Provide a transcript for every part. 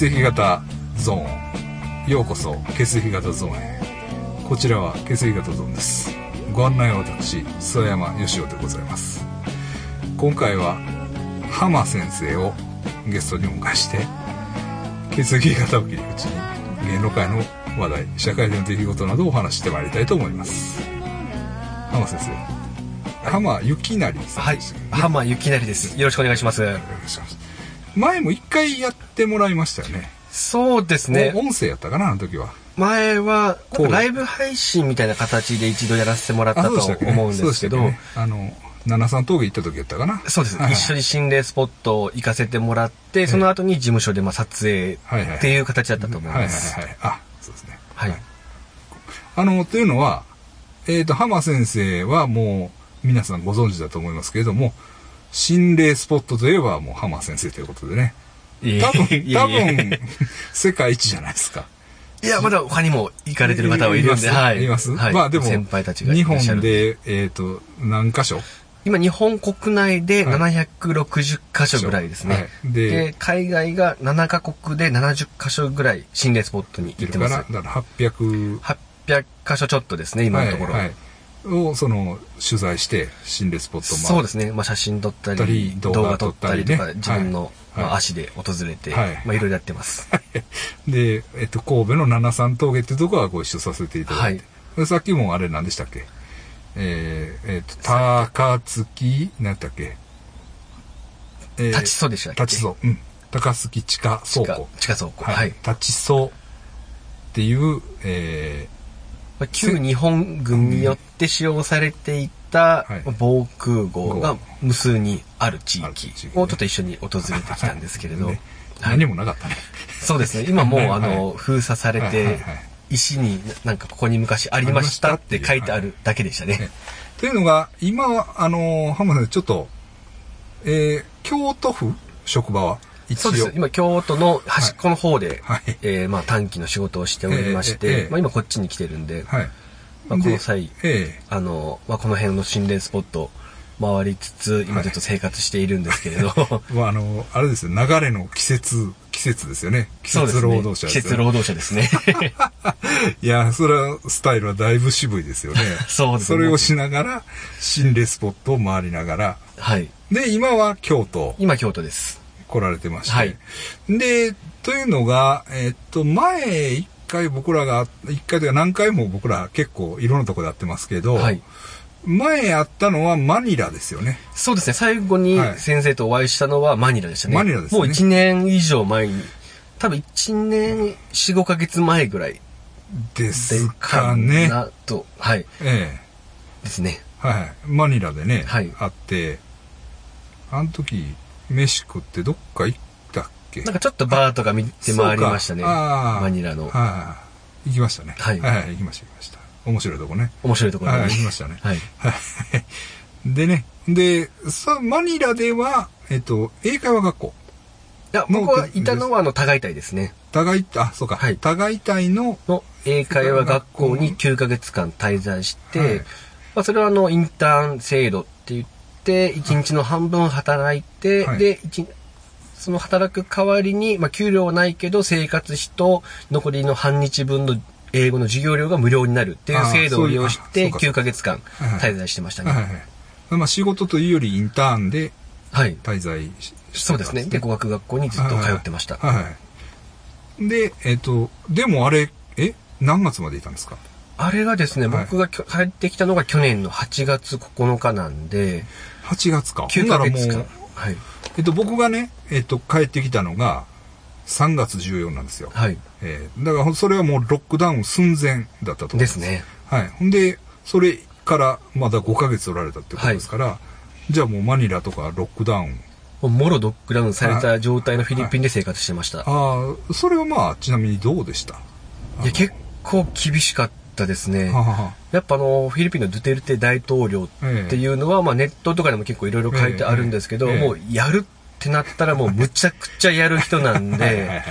血液型ゾーンようこそ血液型ゾーンへ。こちらは血液型ゾーンです。ご案内は私諏訪山義雄でございます。今回は浜先生をゲストにお迎えして血液型を切り口に芸能界の話題社会の出来事などをお話ししてまいりたいと思います。浜先生浜幸成さんはい。浜幸成です。よろしくお願いします。お願いします。前も一回やってもらいましたよね。そうですね。お。音声やったかなあの時は。前は、ライブ配信みたいな形で一度やらせてもらったと思うんですけど、そうでしたっけね。あの七三峠行った時やったかな。そうです。はいはい。一緒に心霊スポット行かせてもらって、その後に事務所でまあ撮影はいはい。っていう形だったと思いはいはいます。はい。あそうですね。はい。あのというのはえっ、と浜先生はもう皆さんご存知だと思いますけれども心霊スポットといえばもう浜先生ということでね多分多分世界一じゃないですか。いや、まだ他にも行かれてる方はいるんで、はい。います、はい。まあでも先輩たちがい日。本でえっ、と何箇所？今、日本国内ではい。760箇所ぐらいですね。はい。でで、海外が7カ国で70箇所ぐらい心霊スポットに行ってます。だからだから800 800箇所ちょっとですね、今のところ。はいはいをその取材して心霊スポットまあそうですね。まあ、写真撮ったりり、動画撮ったりとか、ね自分の、はいまあ、はい足で訪れて、はいまあ、いろいろやってます。で、えっと、神戸の七三峠っていうところはご一緒させていただいて。でさっきもあれ何でしたっけ？えー、えっと、高槻、何やったっけ？えー立ちそうでしたっけ？立ちそう。うん。高槻地下倉庫。地下倉庫。はい。はい。立ちそうっていう、えまあ、旧日本軍によって使用されていたはい。防空壕が無数にある地域をちょっと一緒に訪れてきたんですけれど、何もなかったね。そうですね。今もう、はい。あの、封鎖されて石になんかここに昔ありましたって書いてあるだけでしたね。ねというのが、今は、あの、浜田さん、ちょっと、えー、京都府職場は。そうです。今、京都の端っこの方で、はいえーまあ短期の仕事をしておりまして、ええええまあ今こっちに来てるんで、はい。まあこので際、えあの、まあこの辺の心霊スポット回りつつ、今ちょっと生活しているんですけれど、え まあ、あの、あれですよ、流れの季節、季節ですよね。季節労働者季ですよね。節労働者ですね。いや、それは、スタイルはだいぶ渋いですよね。そうですねそれをしながら、心霊スポットを回りながら、はい。で、今は京都今京都です。来られてまして。はいで、というのが、えっと、前、一回僕らが、一回というか何回も僕ら結構いろんなとこでやってますけど、はい。前やったのはマニラですよね。そうですね。最後にはい先生とお会いしたのはマニラでしたね。マニラですねもう1年以上前に、多分1年4、5ヶ月前ぐらいですかかね。なと、はい。ええですね。はい。マニラでね、はいあって、あの時、飯食ってどっか行ったっけ？なんかちょっとバーとか見て回りましたね。マニラのはい。行きましたね。はいはい、行きました、行きました。面白いとこね。面白いところに。はい、行きましたね。はい。はい。でね、で、さ、マニラでは、えっと、英会話学校。いや、僕はいたのはあの、互い隊ですね。互い、あ、そうか。はい互い隊の、の英会話学校に9ヶ月間滞在して、はいまあ、それはあの、インターン制度って言って、1日の半分働いて、はいで、一その働く代わりに、まあ、給料はないけど、生活費と残りの半日分の英語の授業料が無料になるっていう制度を利用して、そういうあそうか9ヶ月間はいはい滞在してましたね。はいはい。まあ仕事というよりインターンではい。滞在ししてたそうですね。で、語学学校にずっと通ってました。はいはいはい。で、えっ、と、でもあれ、え何月までいたんですか？あれがですね、はい僕が帰ってきたのが去年の8月9日なんで、?8 月か。9ヶ月間ほんならもう。はい。えっと、僕がね、えっと、帰ってきたのが3月14なんですよ。はい。えーだからそれはもうロックダウン寸前だったと思います。ですね。はい。ほんで、それからまだ5ヶ月おられたってことですから、じゃあもうマニラとかロックダウン。もろロックダウンされた状態のフィリピンで生活してました。ああ、それはまあ、ちなみにどうでした？いや、結構厳しかったですね。はははやっぱあの、フィリピンのドゥテルテ大統領っていうのは、まあネットとかでも結構いろいろ書いてあるんですけど、ええ。ええもうやるってなったら もうむちゃくちゃやる人なんで、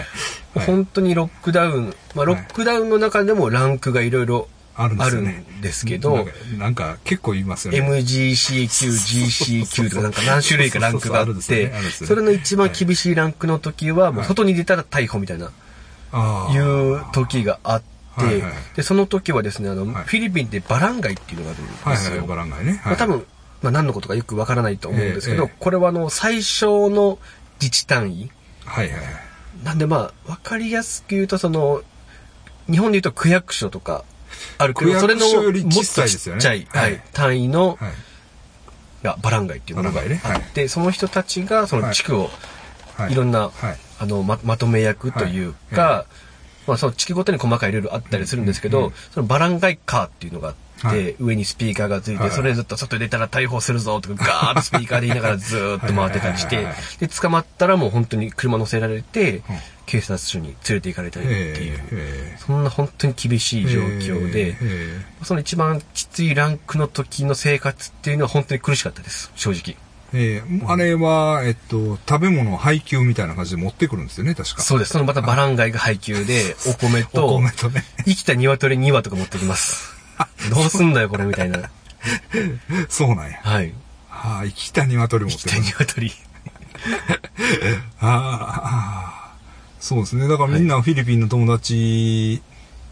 本当にロックダウン、まあロックダウンの中でもランクがいろいろあるんですよね。んですけどなんか、結構言いますよね。MGC 級、GC 級とかなんか何種類かランクがあってそれの一番厳しいランクの時は、もう外に出たら逮捕みたいな、いう時があって、はいはいで、その時はですね、あの、はいフィリピンでバランガイっていうのがあるんですよ。はいはい、バランガイね。まあ、多分、まあ、何のことかよくわからないと思うんですけど、ええええこれはあの、最小の自治単位。はいはいはい。なんでまあ、わかりやすく言うと、その、日本で言うと区役所とかあるけど、区それのもっと小っちゃい、はいはい、単位の、はい。がバランガイっていうのがあバランガイねはいって、その人たちがその地区をはい。いろんな、はい。あのままとめ役というか、はまあ、その地区ごとに細かいルールあったりするんですけど、そのバランガイカーっていうのがあって、はい。上にスピーカーがついて、はい。それずっと外に出たら逮捕するぞとかガーッとスピーカーで言いながらずーっと回ってたりしてで、捕まったらもう本当に車乗せられて、うん。警察署に連れて行かれたりっていう、えそんな本当に厳しい状況で、えその一番きついランクの時の生活っていうのは本当に苦しかったです、正直。ええあれは、えっと、食べ物を配給みたいな感じで持ってくるんですよね、確か。そうです。そのまたバランガイが配給で、お米おと、米とね。生きた鶏2羽とか持ってきます。どうすんだよ、これ、みたいな。そうなんや。はい。はあ、生きた鶏持っ生きた。鶏。ああ、そうですね。だからみんなフィリピンの友達、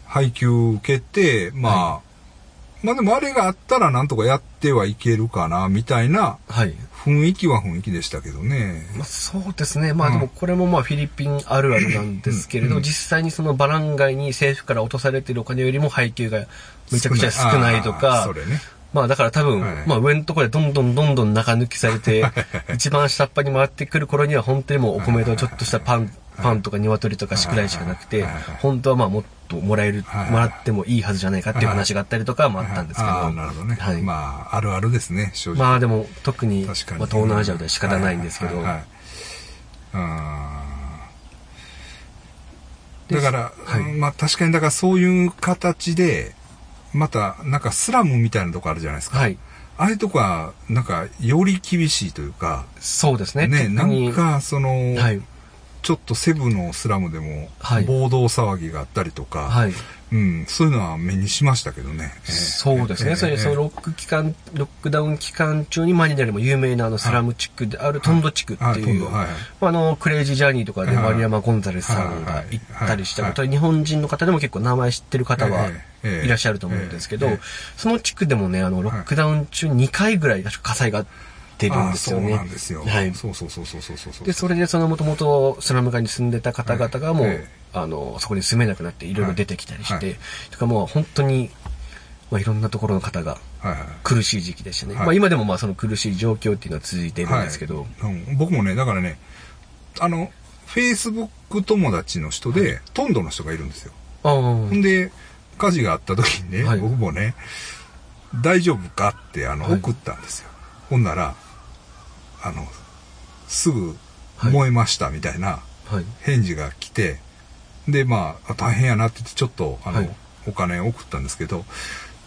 配給受けて、まあ、まあでもあれがあったらなんとかやってはいけるかな、みたいなはい。雰囲気は雰囲気でしたけどね。まあ、そうですね。まあうん。でもこれもまあフィリピンあるあるなんですけれど、うん。実際にそのバランガイに政府から落とされてるお金よりも配給がめちゃくちゃ少ないとかそ、れね。まあだから多分、はい。まあ上のところでどんどんどんどん中抜きされて、一番下っ端に回ってくる頃には本当にもうお米とちょっとしたパン、パンとか鶏とかしくらいしかなくて本当はまあもっともらえる、はいはいもらってもいいはずじゃないかっていう話があったりとかもあったんですけど。ああ、なるほどね。はい。ままあ、あるあるですね、正直。あでも特に、まあ。東南アジアでは仕方ないんですけど、はいはいはいだから、はいうんまあ確かにだからそういう形で、またなんかスラムみたいなとこあるじゃないですか。はい。ああいうとこは、なんかより厳しいというか、そうですね。ね、なんかその、はい。ちょっとセブのスラムでもはい。暴動騒ぎがあったりとか、はい。うん、そういうのは目にしましたけどね。ええ。そうですね。ええそれそのロック期間、ロックダウン期間中にマニラでも有名なあのスラム地区であるトンド地区ってはい。トンいう、ドはい。まああの、クレイジージャーニーとかではいマリアマ・ゴンザレスさんが行ったりしたことは、日本人の方でも結構名前知ってる方はいらっしゃると思うんですけどその地区でもね、あの、ロックダウン中2回ぐらい火災が出るんですよね。そうなんですよ。はい。そうそうそうそうそうそう。で、それでそのもともとスラム街に住んでた方々がもう、はいええあの、そこに住めなくなっていろいろ出てきたりして、はいはいとかもう本当に、まあ、いろんなところの方がはいはい。苦しい時期でしたね。はいまあ今でもまあその苦しい状況っていうのは続いているんですけど、はいうん、僕もね、だからね、あの、フェイスブック友達の人で、トンドの人がいるんですよ。ああ、ほんで、火事があった時にね、はい僕もね、大丈夫かって、あの、はい送ったんですよ。ほんなら、あの、すぐはい燃えましたみたいなはい。返事が来て、で、まあ、あ大変やなって言って、ちょっと、あの、はいお金送ったんですけど、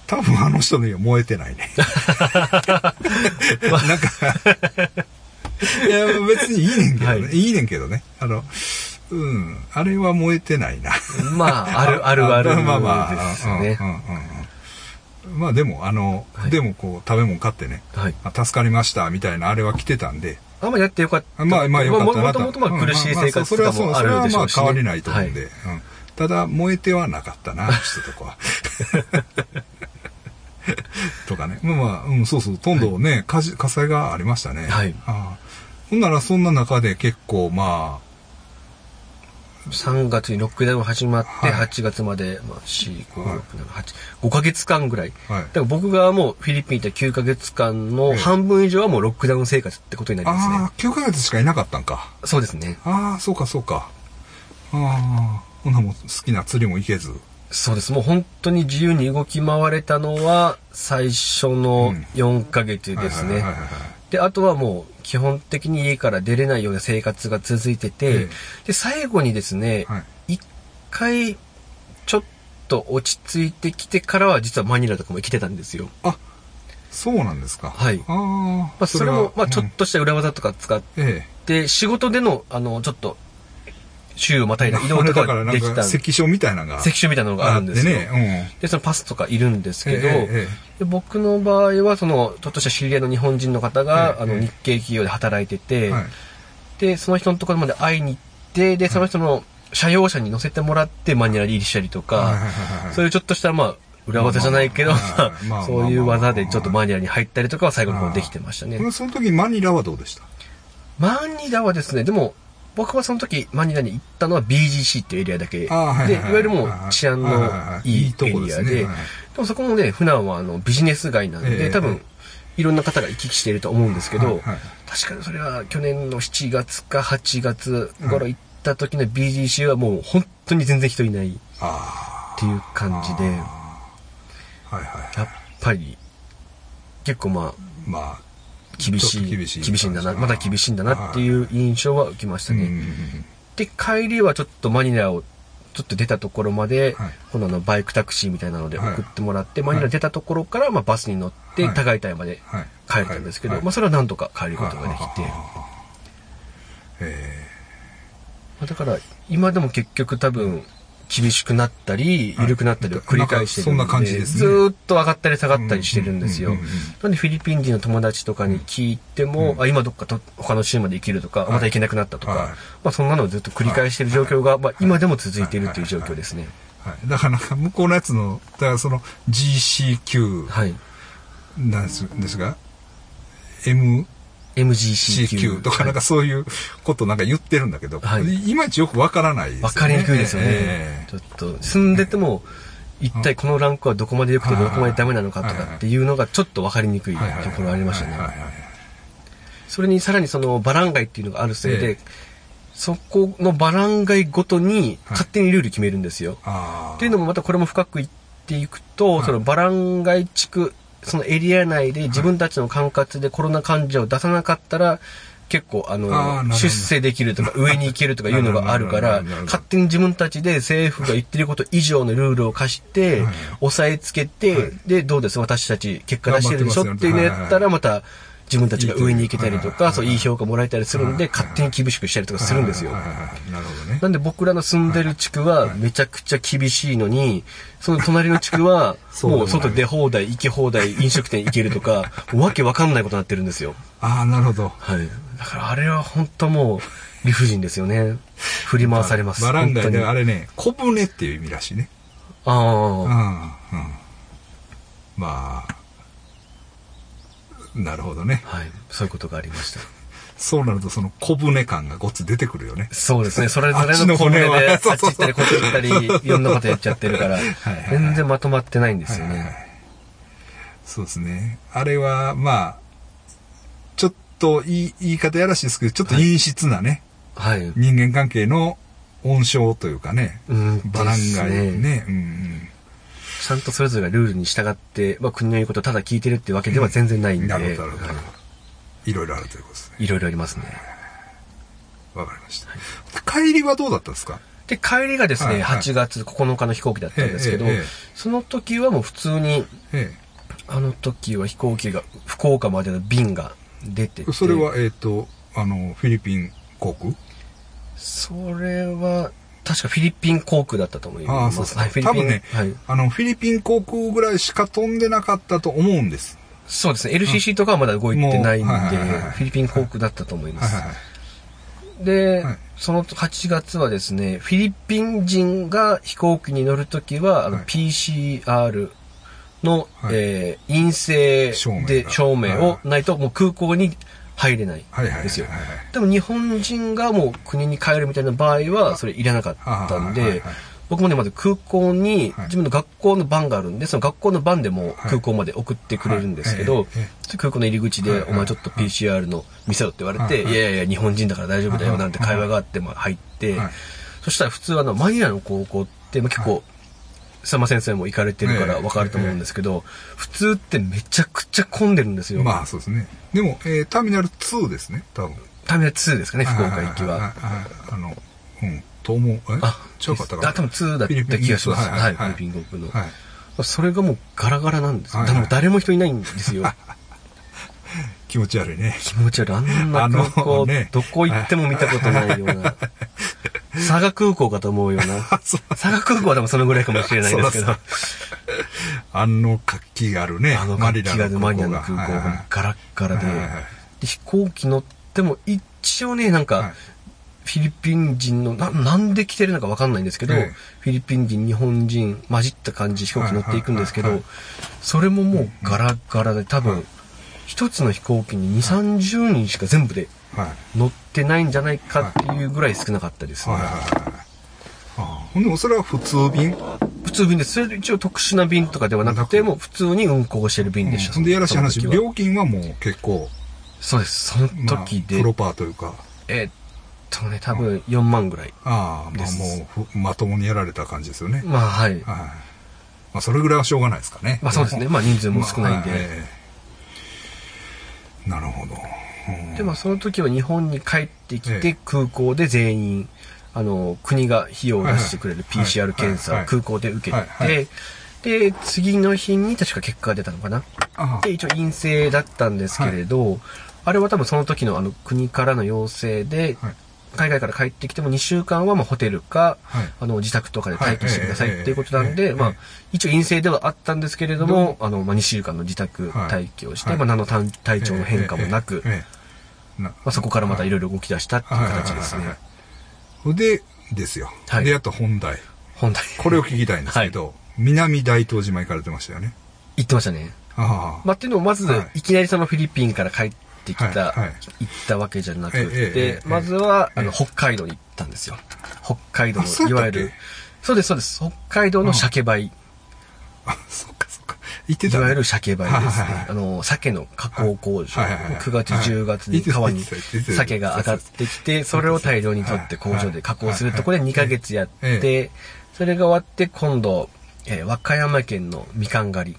多分あの人には燃えてないね。なんか、いや、別にいいねんけどね。はいい、いねんけどね。あの、うん、あれは燃えてないな。まあ、あるあるある まあまあ、ですね。うんうんうんうんまあでも、あの、はいでもこう、食べ物買ってね、はい。あ助かりました、みたいなあれは来てたんで、あんまやってよかった。まあまあよかったなもともとまあ苦しい生活とかもあそれはまあるでしょうし、ね。変わりないと思うんで、はいうんただ燃えてはなかったな、してとこは。とかね。まあまあ、うん、そうそう、とんどね、火事火災がありましたね。はいああほんならそんな中で結構ま3月にロックダウン始まって、はい8月まで、まあ、4、5、はい6、7、8、5ヶ月間ぐらい。あ、はいだ。から僕がもうフィリピンにいた9ヶ月間の半分以上はもうロックダウン生活ってことになりますね。ああ、9ヶ月しかいなかったんか。そうですね。ああ、そうかそうか。ああ、ほんなもう好きな釣りも行けず。そうです。もう本当に自由に動き回れたのは最初の4ヶ月ですね。で、あとはもう基本的に家から出れないような生活が続いてて、ええで、最後にですね、はい。一回ちょっと落ち着いてきてからは実はマニラとかも来てたんですよ。あ、そうなんですか。はいああ。まあ、それも、まあ、ちょっとした裏技とか使って、仕事での、あの、ちょっと、州をまたいだ 移動とだかできたか、関所みたいなのが。関所みたいなのがあるんですよ。あってね。で、そのパスとかいるんですけど、えええで僕の場合は、その、ちょっとした知り合いの日本人の方が、あの、ええええ日系企業で働いてうて、ん。はい。で、その人のところまで会いに行って、で、その人の車用車に乗せてもらってマニュアル入りしたりとはいか、そういうちょっとした、まあ、裏技じゃないけど、そういう技でちょっとマニュアルに入ったりとかは最後の方できてましたねその時マニラはどうでした？マニラはですね、でも、僕はその時マニラに行ったのは BGC っていうエリアだけで、いわゆるもう治安のいいとこエリアで、でもそこもね、普段はあのビジネス街なんで、ええ多分、いろんな方が行き来していると思うんですけど、確かにそれは去年の7月か8月頃行った時の BGC はもう本当に全然人いないっあていう感じで、や。っぱり、結構まあ、まあ、厳しい、厳しい。厳しいんだな、まだ厳しいんだなっていう印象は受けましたね。うんで、帰りはちょっとマニラをちょっと出たところまで、はい。今度あのバイクタクシーみたいなのではい。送ってもらって、マニラ出たところからまあバスに乗ってはい。高い台まではい。帰れたんですけど、はい。まあそれはなんとか帰ることができて、えまあだから今でも結局多分厳しくなったり、はい。緩くなったりを繰り返してるんで、そんな感じですね。ずーっと上がったり下がったりしてるんですよ。なんでフィリピン人の友達とかに聞いても、うん。あ今どっかと他の州まで行けるとか、はい。また行けなくなったとか、はい。まあそんなのをずっと繰り返してる状況が、まあ今でも続いているという状況ですね。ーはい。だから向こうのやつの、だからその GCQ はい。なんですですが、M、MGCQ。CQ とかなんかそういうことなんか言ってるんだけど、はいい、まいちよくわからないですよね。わかりにくいですよね。えちょっと、住んでても、一体このランクはどこまで良くてどこまでダメなのかとかっていうのがちょっとわかりにくいところありましたねそれにさらにそのバラン街っていうのがあるせいえで、そこのバラン街ごとに勝手にルール決めるんですよ。っていうのもまたこれも深く言っていくと、はいそのバラン街地区、そのエリア内で自分たちの管轄でコロナ患者を出さなかったら、結構あの出世できるとか 上に行けるとかいうのがあるから勝手に自分たちで政府が言ってること以上のルールを課してはい。押さえつけて、はい。でどうです？私たち結果出してるでしょ？っていうのやったらまた自分たちが上に行けたりとかそういい評価もらえたりするんではい勝手に厳しくしたりとかするんですよなるほどね。なんで僕らの住んでる地区はめちゃくちゃ厳しいのに、その隣の地区は もう外出放題、行き放題、飲食店行けるとか、わけわかんないことになってるんですよ。ああ、なるほど。はい。だからあれは本当もう理不尽ですよね。振り回されます。バラン街であれね、小舟っていう意味らしいね。あうん。あ、うん。まあ、なるほどね。はい。そういうことがありました。そうなるとその小舟感がごっつ出てくるよね。そうですね。それぞれのの小舟骨はであっち行ったりこっち行ったり、いろんなことやっちゃってるからはいはい、全然まとまってないんですよはいはいはいね。そうですね。あれは、まあ、ちょっと言い言い方やらしいですけど、ちょっと陰湿なね、はい。人間関係の温床というかね、うん。バランです街ね。うんうんちゃんとそれぞれがルールに従って、まあ、国の言うことをただ聞いてるってわけでは全然ないんで、なるほど、なるほど。はいろいろあるということですね。いろいろありますね。わかりました。帰りはどうだったんですか？で、帰りがですね、はいはい8月9日の飛行機だったんですけど、その時はもう普通に、えあの時は飛行機が、福岡までの便が出てて、え。それは、えっ、と、あの、フィリピン航空？それは、確かフィリピン航空だったと思います。ああ、そうですか。はい、フィリピン、多分ね、はい。あの、フィリピン航空ぐらいしか飛んでなかったと思うんです。そうですね、LCC とかはまだ動いてないんで、もうはいはいはいはいフィリピン航空だったと思います。はいはいはい。で、はいその8月はですね、フィリピン人が飛行機に乗るときは、はい PCR の、はいえー陰性証明がで証明をはいないともう空港に入れないはいはいはいはい。ですよ。でも日本人がもう国に帰るみたいな場合はそれいらなかったんで僕もね、まず空港にはい。自分の学校の番があるんで、その学校の番でも空港まで送ってくれるんですけど空港の入り口で、はいお前ちょっと PCR の見せろって言われて、はいい。やいやいや、日本人だから大丈夫だよなんて会話があって、まあ入ってはい、そしたら普通あの、マニラの高校って、まあ結構、佐間先生も行かれてるからわかると思うんですけど、普通ってめちゃくちゃ混んでるんですよ。まあそうですね。でも、えーターミナル2ですね、多分。ターミナル2ですかね、福岡行きは。いいいあの、うん、と思う。え？あ、違うかったかな？あ、多分2だった気がします。はい、フはいィリピン航空の。はい。それがもうガラガラなんですよ。はいでも誰も人いないんですよ。気持ち悪いね。気持ち悪い。あんな空港、あのねどこ行っても見たことないような。佐賀空港かと思うような。佐賀空港はでもそのぐらいかもしれないですけど。あの活気があるね。あのマ活気があるマニラの空港が。ガラッガラで。飛行機乗っても一応ね、なんはい。か、フィリピン人の、ななんで来てるのかわかんないんですけど、ええ。フィリピン人、日本人混じった感じで飛行機乗っていくんですけどそれももうガラッガラで多はい。分、一つの飛行機に2、30人しか全部ではい。乗ってないんじゃないかっていうぐらい少なかったですね。はいはいはい。あほんでもそれは普通便？普通便です。それで一応特殊な便とかではなくて、もう普通に運航してる便でした。ほんでやらしい話、料金はもう結構、そうです。そのまあ、時で、プロパーというか、えーっとね、多分4万ぐらい。ああ、まあですもうふまともにやられた感じですよね。まあはい。はい。まあそれぐらいはしょうがないですかね。まあそうですね。まあ人数も少ないんで。まあええなるほど。うん。で、まあその時は日本に帰ってきえて空港で全員、あの、国が費用を出してくれる PCR 検査はい。を空港で受けて、で、次の日に確か結果が出たのかな。あで、一応陰性だったんですけれど、あれは多分その時のあの国からの要請で、はい海外から帰ってきても2週間はまあホテルか、はいあの自宅とかで待機してくださいはいっていうことなんで、まあ一応陰性ではあったんですけれども、あの、まあ2週間の自宅はい待機をして、はいまあ何の体体調の変化もなく、まあそこからまたいろいろ動き出したっていう形ですね。で、ですよ。はいで、あと本題。本題。これを聞きたいんですけど、南大東島行かれてましたよね。言ってましたね。ああ。まあっていうのもまずはい、いきなりそのフィリピンから帰ってきた、はいはい行ったわけじゃなくてえ、まずは、あの、ええ北海道に行ったんですよ。北海道の、いわゆる、そうです、そうです。北海道の鮭梅。あ、そっかそっか。行ってたねいわゆる鮭梅ですはいはいはい。ねあの、鮭の加工工場。はいはいはい9月、10月に川に鮭が上がってきて、それを大量に取って工場で加工するところで2ヶ月やっえて、それが終わって今度、えー和歌山県のみかん狩り。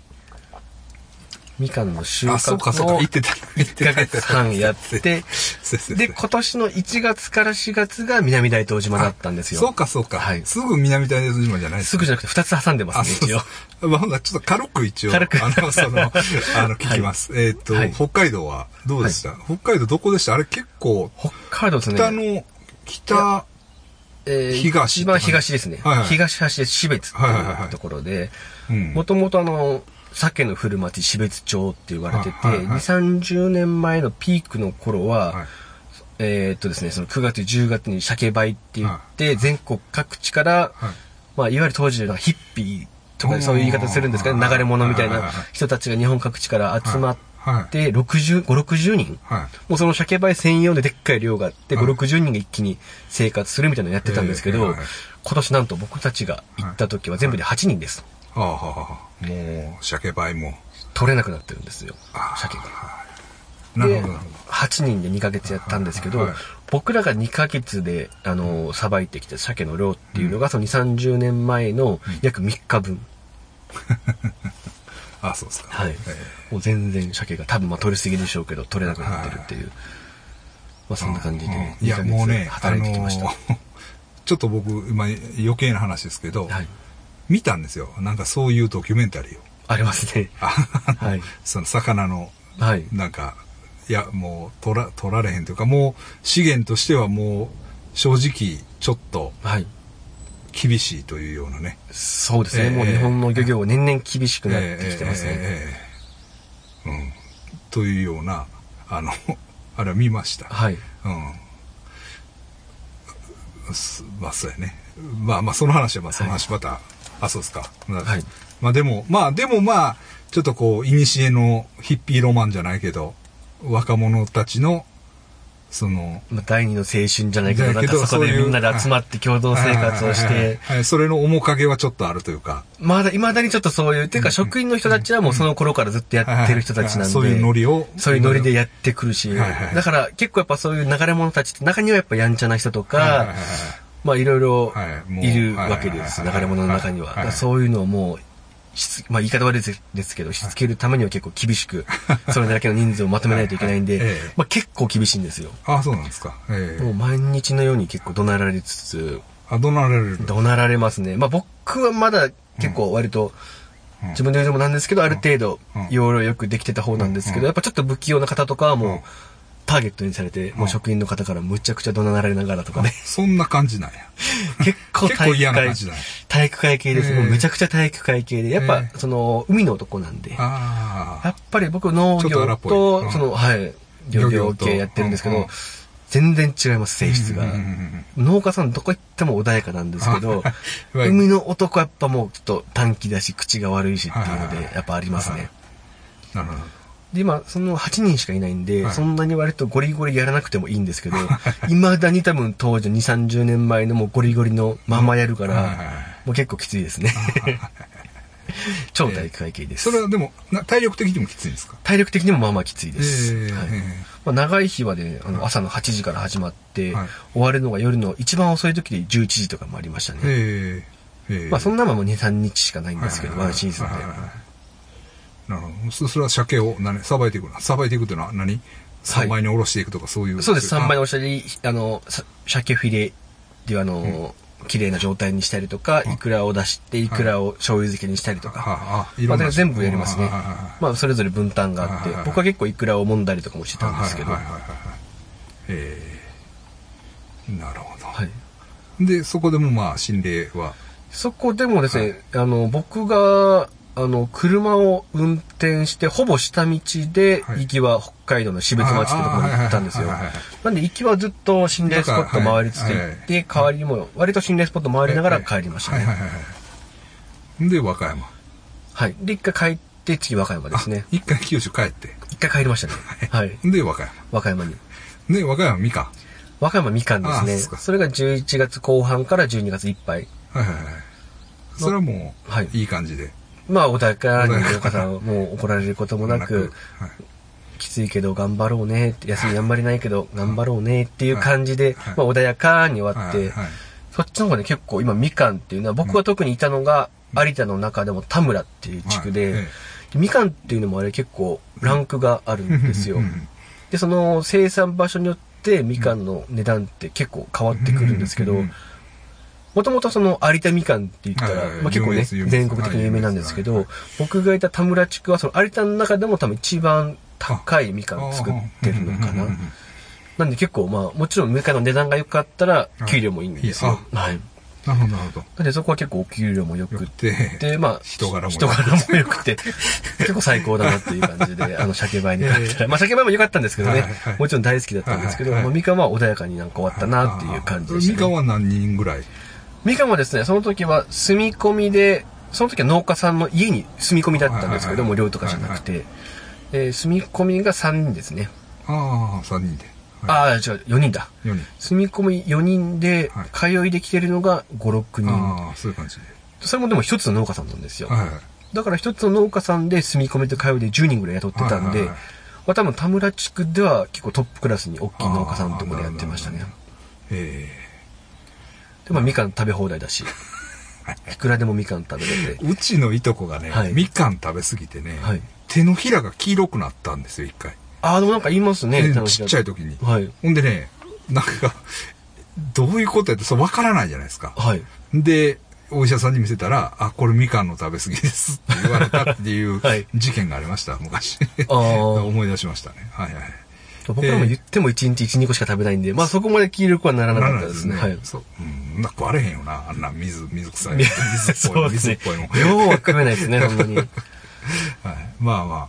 みかんの収あ、そうかそうか。穫を行ってた。行って1ヶ月半やって、で、今年の1月から4月が南大東島だったんですよ。そうかそうか。はいすぐ南大東島じゃないすぐじゃなくて2つ挟んでまあ、すね、一応。まあ、ほんならちょっと軽く一応、軽くあの、その、あの、聞きます。えっと、はい北海道はどうでした、北海道どこでした？あれ結構、北海道ですね。北の、北、えー東一番東ですね。東端で標別ってはいはいはいはいいうところで、うんもともとあの、鮭の古町標別町って言われてて、はいはいはい。2、30年前のピークの頃は、はい。えーっとですね、その9月、10月に鮭梅って言って、全国各地から、はい。まあ、いわゆる当時のヒッピーとかうん。そういう言い方するんですかね、流れ物みたいな人たちが日本各地から集まっはい。て、60、5、60人。はい。もうその鮭梅専用ででっかい量があって、はい。5、60人が一気に生活するみたいなのやってたんですけど今年なんと僕たちが行った時は全部で8人です。はあ、はあはあ、もう、鮭梅も。取れなくなってるんですよあ、鮭が。なるでほどなるほど。8人で2ヶ月やったんですけど、はい僕らが2ヶ月で、あの、さばいてきた鮭の量っていうのが、その2、30年前の約3日分。あ、そうですか。はいえもう全然鮭が多分まあ取りすぎでしょうけど、取れなくなってるっていう。まあそんな感じで、うんい2や、ヶもうね月、働いてきました。あのー ちょっと僕、今、余計な話ですけど、はい。見たんですよ。なんかそういうドキュメンタリーを。ありますね。あのはいその魚の、はい。なんか、いや、もう、取ら、取られへんというか、もう、資源としてはもう、正直、ちょっと、はい。厳しいというようなね。そうですね。ええもう日本の漁業は年々厳しくなってきてますね。ええうん。というような、あの、あれは見ました。はい。うん。すまあ、そうやね。まあまあ、その話はまあ、その話また、あ、そうですか。はい。まあでも、まあでもまあ、ちょっとこう、古のヒッピーロマンじゃないけど、若者たちの、その、まあ、第二の青春じゃないけど、なんかそこでみんなで集まって共同生活をして、それの面影はちょっとあるというか、まだ、未だにちょっとそういう、っていうか職員の人たちはもうその頃からずっとやってる人たちなんで、そういうノリを。そういうノリでやってくるし、だから結構やっぱそういう流れ者たちって中にはやっぱやんちゃな人とか、まあいろいろはいるわけです、流れ者の中には。そういうのをもう、しつまあ言い方悪いですけど、しつけるためには結構厳しく、それだけの人数をまとめないといけないんで、まあ結構厳しいんですよ。あ、そうなんですか。ええ。もう毎日のように結構怒鳴られつつ、あ、怒鳴られる。怒鳴られますね。まあ僕はまだ結構割と、うん。自分で言うのもなんですけど、ある程度うん、要領よくできてた方なんですけうん。ど、やっぱちょっと不器用な方とかはもう、ターゲットにされて、もう職員の方からむちゃくちゃ怒鳴られながらとかね。そんな感じなんや。結構体育会嫌な感じ、だね。体育会系です。ええもうめちゃくちゃ体育会系で。やっぱ、えその、海の男なんで。や。っぱり僕農業と、うんその、はい、漁業系やってるんですけど、全然違います、性質が農家さんどこ行っても穏やかなんですけど、はい海の男はやっぱもうちょっと短気だし、口が悪いしっていうので、やっぱありますね。なるほど。で、今、その8人しかいないんで、はいそんなに割とゴリゴリやらなくてもいいんですけど、未だに多分当時2、30年前のもうゴリゴリのままやるかはいはいはいら、もう結構きついですね。超体育会系です。それはでも、な体力的にもきついんですか？体力的にもまあまあきついです。ええはい。えまあ、長い日はね、あの朝の8時から始まって、はい。終わるのが夜の一番遅い時で11時とかもありましたね。ええええ。まあそんなのはもう2、3日しかないんですけど、ワンシーズンで。はいはいはいなるほど。そそれは鮭を何？さばいていくの？さばいていくというのは何？三枚におろしていくとかそういう。そうです、3倍の。のおしゃり、あの、さ鮭フィレであの、綺麗な状態にしたりとか、イクラを出して、イクラを醤油漬けにしたりとか。まあ。全部やりますねはいはいはいはい。まあ、それぞれ分担があってはいはいはい、僕は結構イクラを揉んだりとかもしてたんですけど。なるほど。い。で、そこでもまあ、心霊は？そこでもですね、あの、僕が、あの、車を運転して、ほぼ下道で、はい行きは北海道の標津町ってところに行ったんですよ。なんで行きはずっと心霊スポット回りつつ行って、代わりにも、割と心霊スポット回りながら帰りましたね。で、和歌山。はい。で、一回帰って、次和歌山ですねあ。一回九州帰って。一回帰りましたね。はい。で、和歌山。和歌山に。で、和歌山みかん。和歌山みかんですね。あそれが11月後半から12月いっぱい。はいはいはい。それはもう、はいいい感じで。まあ、穏やかに穏やか農家さんもう怒られることもなく、きついけど頑張ろうねって、休みあんまりないけど頑張ろうねっていう感じで、まあ穏やかに終わって、そっちの方がね結構今みかんっていうのは、僕が特にいたのが有田の中でも田村っていう地区で、みかんっていうのもあれ結構ランクがあるんですよ。で、その生産場所によってみかんの値段って結構変わってくるんですけど、もともとその有田みかんって言ったらまあ結構ね、全国的に有名なんですけど、僕がいた田村地区はその有田の中でも多分一番高いみかん作ってるのかな。なんで結構まあ、もちろんみかんの値段が良かったら、給料もいいんですよ。あはい。なるほど、なるほど。なんでそこは結構お給料も良くて、て、まあ、人柄も良くて、結構最高だなっていう感じで、あの、鮭梅に買ったら。まあ、鮭梅も良かったんですけどねもちろん大好きだったんですけど、みかんは穏やかになんか終わったなっていう感じでした、ね。みかんは何人ぐらい？みかんはですね、その時は住み込みで、その時は農家さんの家に住み込みだったんですけども、はいはいはい寮とかじゃなくて、えー住み込みが3人ですね。ああ、3人で。ああ、違う、4人だ。4人。住み込み4人ではい通いできてるのが5、6人。ああ、そういう感じで。それもでも一つの農家さんなんですよ。はいはい。だから一つの農家さんで住み込みと通いで10人ぐらい雇ってたんで、はいはいはいまあ多分田村地区では結構トップクラスに大きい農家さんのところでやってましたね。えで、まあみかん食べ放題だし、いくらでもみかん食べれてえ。うちのいとこがね、はいみかん食べ過ぎてね、はい手のひらが黄色くなったんですよ、一回。ああ、でもなんか言いますね、ちっちゃい時に。はい。ほんでね、なんか、どういうことやって、そう、わからないじゃないですか。はい。で、お医者さんに見せたら、あ、これみかんの食べ過ぎですって言われたっていう はい事件がありました、昔。ああ。思い出しましたね。はいはい。僕らも言っても1日1、2個しか食べないんで、まあそこまで黄色くはならなかったですね。はい。そう。うん。なんか食われへんよな。あんな水、水臭い。み水っぽい。水っぽいの。。量は食べないですね、そんなに。はい。まあまあ。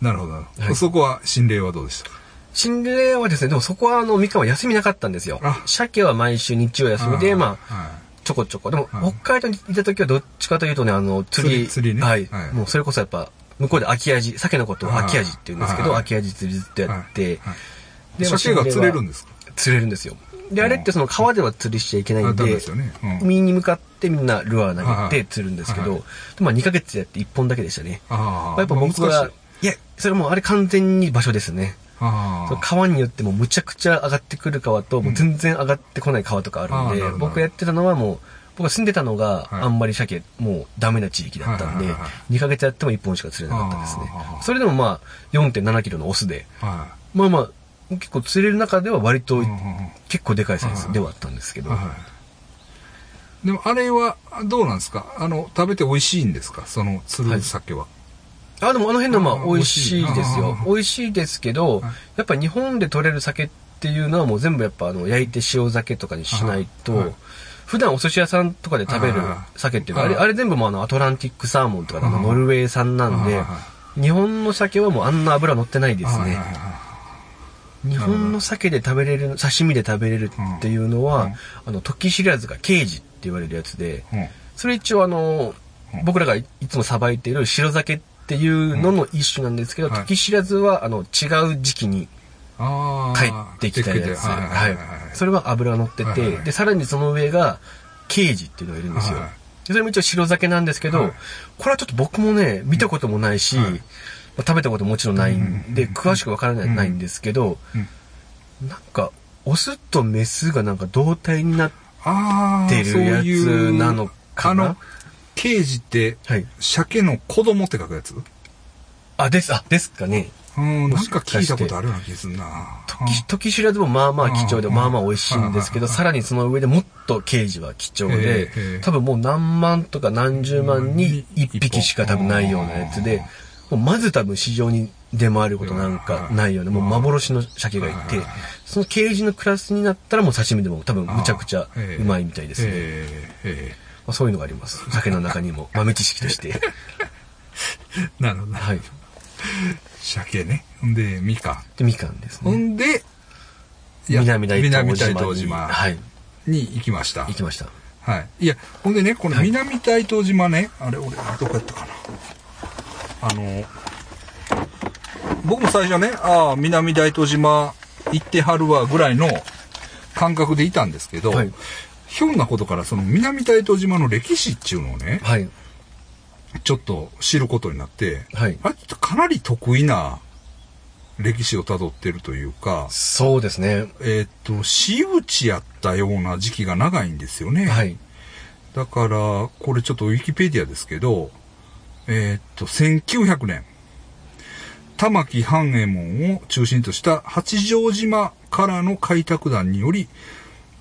なるほどなるほど。はいそこは、心霊はどうでした？心霊はですね、でもそこはあの、みかんは休みなかったんですよあ。鮭は毎週日曜休みで、まあ、あ、ちょこちょこ。でも、はい北海道にいた時はどっちかというとね、あの、釣り。釣りねはい。はいもうそれこそやっぱ、向こうで秋味、鮭のことを秋味って言うんですけど、はい秋味釣りずっとやって、はい。で鮭が釣れるんですか？釣れるんですよ。で、あれってその川では釣りしちゃいけないんで海に向かってみんなルアー投げて釣るんですけど、まあ2ヶ月やって1本だけでしたね。ああ。やっぱ僕はい、いや、それもうあれ完全に場所ですね。川によってもむちゃくちゃ上がってくる川と、もう全然上がってこない川とかあるんで僕やってたのはもう、僕が住んでたのがはい。あんまり鮭、もうダメな地域だったんではいはいはいは、2ヶ月やっても1本しか釣れなかったですね。それでもまあ、4.7キロのオスで、まあまあ、結構釣れる中では割い。と結構でかいサイズではあったんですけど、はい。でも、あれは、どうなんですか？あの、食べて美味しいんですか？その、釣る鮭は。あ、でもあの辺のまああ美味しい。ですよ。あ。美味しいですけど、やっぱ日本で取れる酒っていうのはもう全部やっぱあの焼いて塩酒とかにしないと、はい普段お寿司屋さんとかで食べるあ酒っていうのは、あれ、はいあれ全部もうあのアトランティックサーモンとかあのノルウェー産なんで日本の酒はもうあんな油乗ってないですね。日本の鮭で食べれる、刺身で食べれるっていうのは、うん。あの、時知らずが刑事って言われるやつで、うん。それ一応あの、うん。僕らがいいつもさばいている白酒っていうのの一種なんですけど、時知らずはあの違う時期にあ帰ーってきたやつ。はい。それは油乗ってて、で、さらにその上が刑事っていうのがいるんですよ。それも一応白酒なんですけど、はい。これはちょっと僕もね、見たこともないし、食べたことももちろんないんで、うん。詳しくわからない,、うん。ないんですけど、うん。なんか、オスとメスがなんか同体になってるやつなのかな？あの刑事ってはい。鮭の子供って書くやつ？あ、です、あ、ですかね。うんなんか聞いたことあるような気がするな。時時知らずもまあまあ貴重で、うん。まあまあ美味しいんですけど、うん。さらにその上でもっと刑事は貴重へでえ、多分もう何万とか何十万に一匹しか多分ないようなやつで、まず多分市場に出回ることなんかないような、もう幻の鮭がいてうん、その刑事のクラスになったらもう刺身でも多分むちゃくちゃうまいみたいですね。まあ、そういうのがあります。鮭の中にも。豆知識として。え なるほど。なはい。鮭ねほんでみかんで、みかんですほね。んで南大南東島に。大東島はい。に行きました行きました。はい。いや、ほんでね、このはい南大東島ね、あれ、俺、どこやったかな。あの、僕も最初ね、ああ、南大東島行ってはるわ、ぐらいの感覚でいたんですけど、はいひょんなことからその南大東島の歴史っていうのをね、はい。ちょっと知ることになって、はい。あれってかなり得意な歴史をたどってるというか、そうですね。えーっと、私有地やったような時期が長いんですよね。はい。だから、これちょっとウィキペディアですけど、えーっと、1900年、玉木半右衛門を中心とした八丈島からの開拓団により、